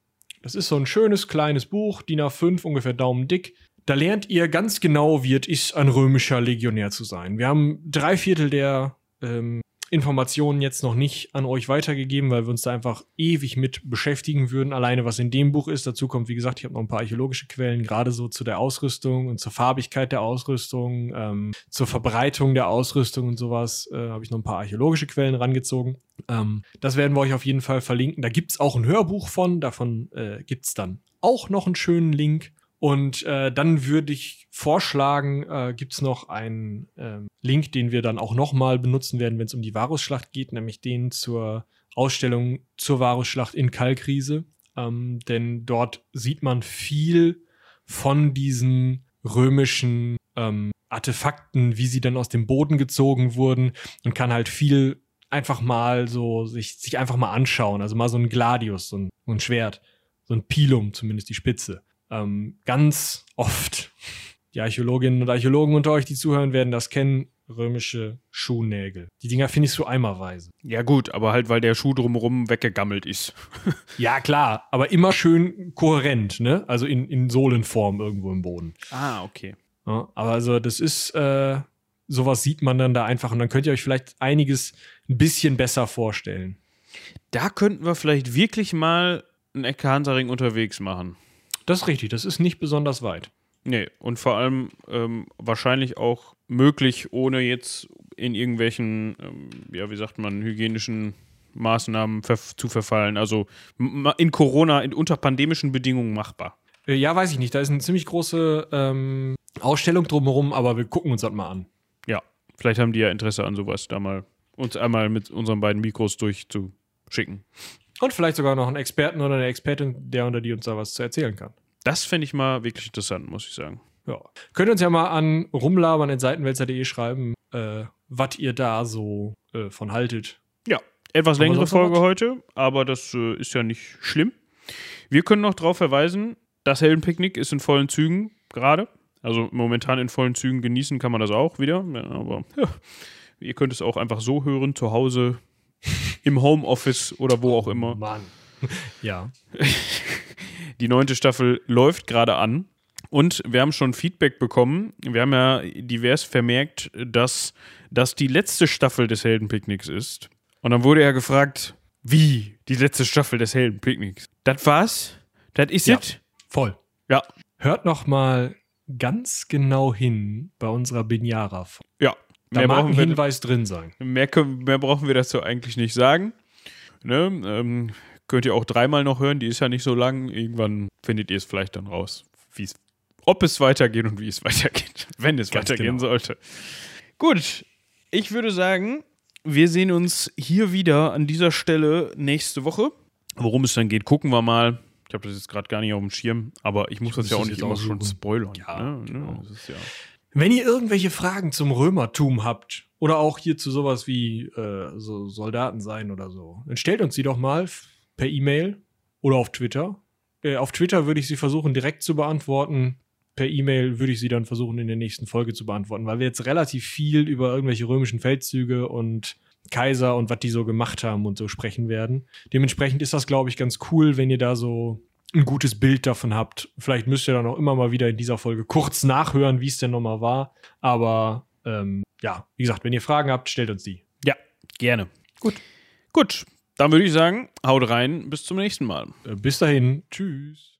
Das ist so ein schönes kleines Buch, DIN A5, ungefähr Daumen dick. Da lernt ihr ganz genau, wie es ist, ein römischer Legionär zu sein. Wir haben drei Viertel der ähm, Informationen jetzt noch nicht an euch weitergegeben, weil wir uns da einfach ewig mit beschäftigen würden. Alleine was in dem Buch ist. Dazu kommt, wie gesagt, ich habe noch ein paar archäologische Quellen, gerade so zu der Ausrüstung und zur Farbigkeit der Ausrüstung, ähm, zur Verbreitung der Ausrüstung und sowas. Äh, habe ich noch ein paar archäologische Quellen rangezogen. Ähm, das werden wir euch auf jeden Fall verlinken. Da gibt's auch ein Hörbuch von. Davon äh, gibt's dann auch noch einen schönen Link. Und äh, dann würde ich vorschlagen, äh, gibt's noch einen ähm, Link, den wir dann auch nochmal benutzen werden, wenn es um die Varusschlacht geht, nämlich den zur Ausstellung zur Varusschlacht in Kalkriese. Ähm, denn dort sieht man viel von diesen römischen ähm, Artefakten, wie sie dann aus dem Boden gezogen wurden und kann halt viel einfach mal so sich, sich einfach mal anschauen. Also mal so ein Gladius, so ein, so ein Schwert, so ein Pilum, zumindest die Spitze. Ähm, ganz oft. Die Archäologinnen und Archäologen unter euch, die zuhören, werden das kennen. Römische Schuhnägel. Die Dinger finde ich so eimerweise. Ja, gut, aber halt, weil der Schuh drumherum weggegammelt ist. Ja, klar, aber immer schön kohärent, ne? Also in, in Sohlenform irgendwo im Boden. Ah, okay. Ja, aber also das ist, äh, sowas sieht man dann da einfach und dann könnt ihr euch vielleicht einiges ein bisschen besser vorstellen. Da könnten wir vielleicht wirklich mal einen Ecke Hansaring unterwegs machen. Das ist richtig, das ist nicht besonders weit. Nee, und vor allem ähm, wahrscheinlich auch möglich, ohne jetzt in irgendwelchen, ähm, ja, wie sagt man, hygienischen Maßnahmen verf zu verfallen. Also in Corona, in, unter pandemischen Bedingungen machbar. Äh, Ja, weiß ich nicht. Da ist eine ziemlich große ähm, Ausstellung drumherum, aber wir gucken uns das mal an. Ja, vielleicht haben die ja Interesse an sowas, da mal uns einmal mit unseren beiden Mikros durchzuschicken. Und vielleicht sogar noch einen Experten oder eine Expertin, der unter die uns da was zu erzählen kann. Das fände ich mal wirklich interessant, muss ich sagen. Ja. Könnt ihr uns ja mal an rumlabern in seitenwälzer.de schreiben, äh, was ihr da so äh, von haltet. Ja, etwas Haben längere Folge heute, aber das äh, ist ja nicht schlimm. Wir können noch darauf verweisen, das Heldenpicknick ist in vollen Zügen gerade. Also momentan in vollen Zügen genießen kann man das auch wieder. Aber ja, ihr könnt es auch einfach so hören, zu Hause, im Homeoffice oder wo auch immer. Mann. ja. Die neunte Staffel läuft gerade an. Und wir haben schon Feedback bekommen. Wir haben ja divers vermerkt, dass das die letzte Staffel des Heldenpicknicks ist. Und dann wurde ja gefragt, wie die letzte Staffel des Heldenpicknicks? Das war's? Das ist Ja. Voll. Ja. Hört noch mal ganz genau hin bei unserer Binjara. Ja. Da Mehr mag ein brauchen, wir, Hinweis drin sein. mehr, mehr brauchen wir dazu eigentlich nicht sagen. Ne? Ähm, könnt ihr auch dreimal noch hören, die ist ja nicht so lang. Irgendwann findet ihr es vielleicht dann raus, wie es, ob es weitergeht und wie es weitergeht, wenn es Ganz weitergehen genau. sollte. Gut, ich würde sagen, wir sehen uns hier wieder an dieser Stelle nächste Woche. Worum es dann geht, gucken wir mal. Ich habe das jetzt gerade gar nicht auf dem Schirm, aber ich muss das muss ja auch das nicht immer schon spoilern. Ja, ne? genau. Das ist ja Wenn ihr irgendwelche Fragen zum Römertum habt oder auch hier zu sowas wie äh, so Soldaten sein oder so, dann stellt uns die doch mal per E-Mail oder auf Twitter. Äh, auf Twitter würde ich sie versuchen direkt zu beantworten. Per E-Mail würde ich sie dann versuchen in der nächsten Folge zu beantworten, weil wir jetzt relativ viel über irgendwelche römischen Feldzüge und Kaiser und was die so gemacht haben und so sprechen werden. Dementsprechend ist das, glaube ich, ganz cool, wenn ihr da so ein gutes Bild davon habt. Vielleicht müsst ihr dann auch immer mal wieder in dieser Folge kurz nachhören, wie es denn nochmal war. Aber ähm, ja, wie gesagt, wenn ihr Fragen habt, stellt uns die. Ja, gerne. Gut. Gut, dann würde ich sagen, haut rein, bis zum nächsten Mal. Äh, bis dahin, tschüss.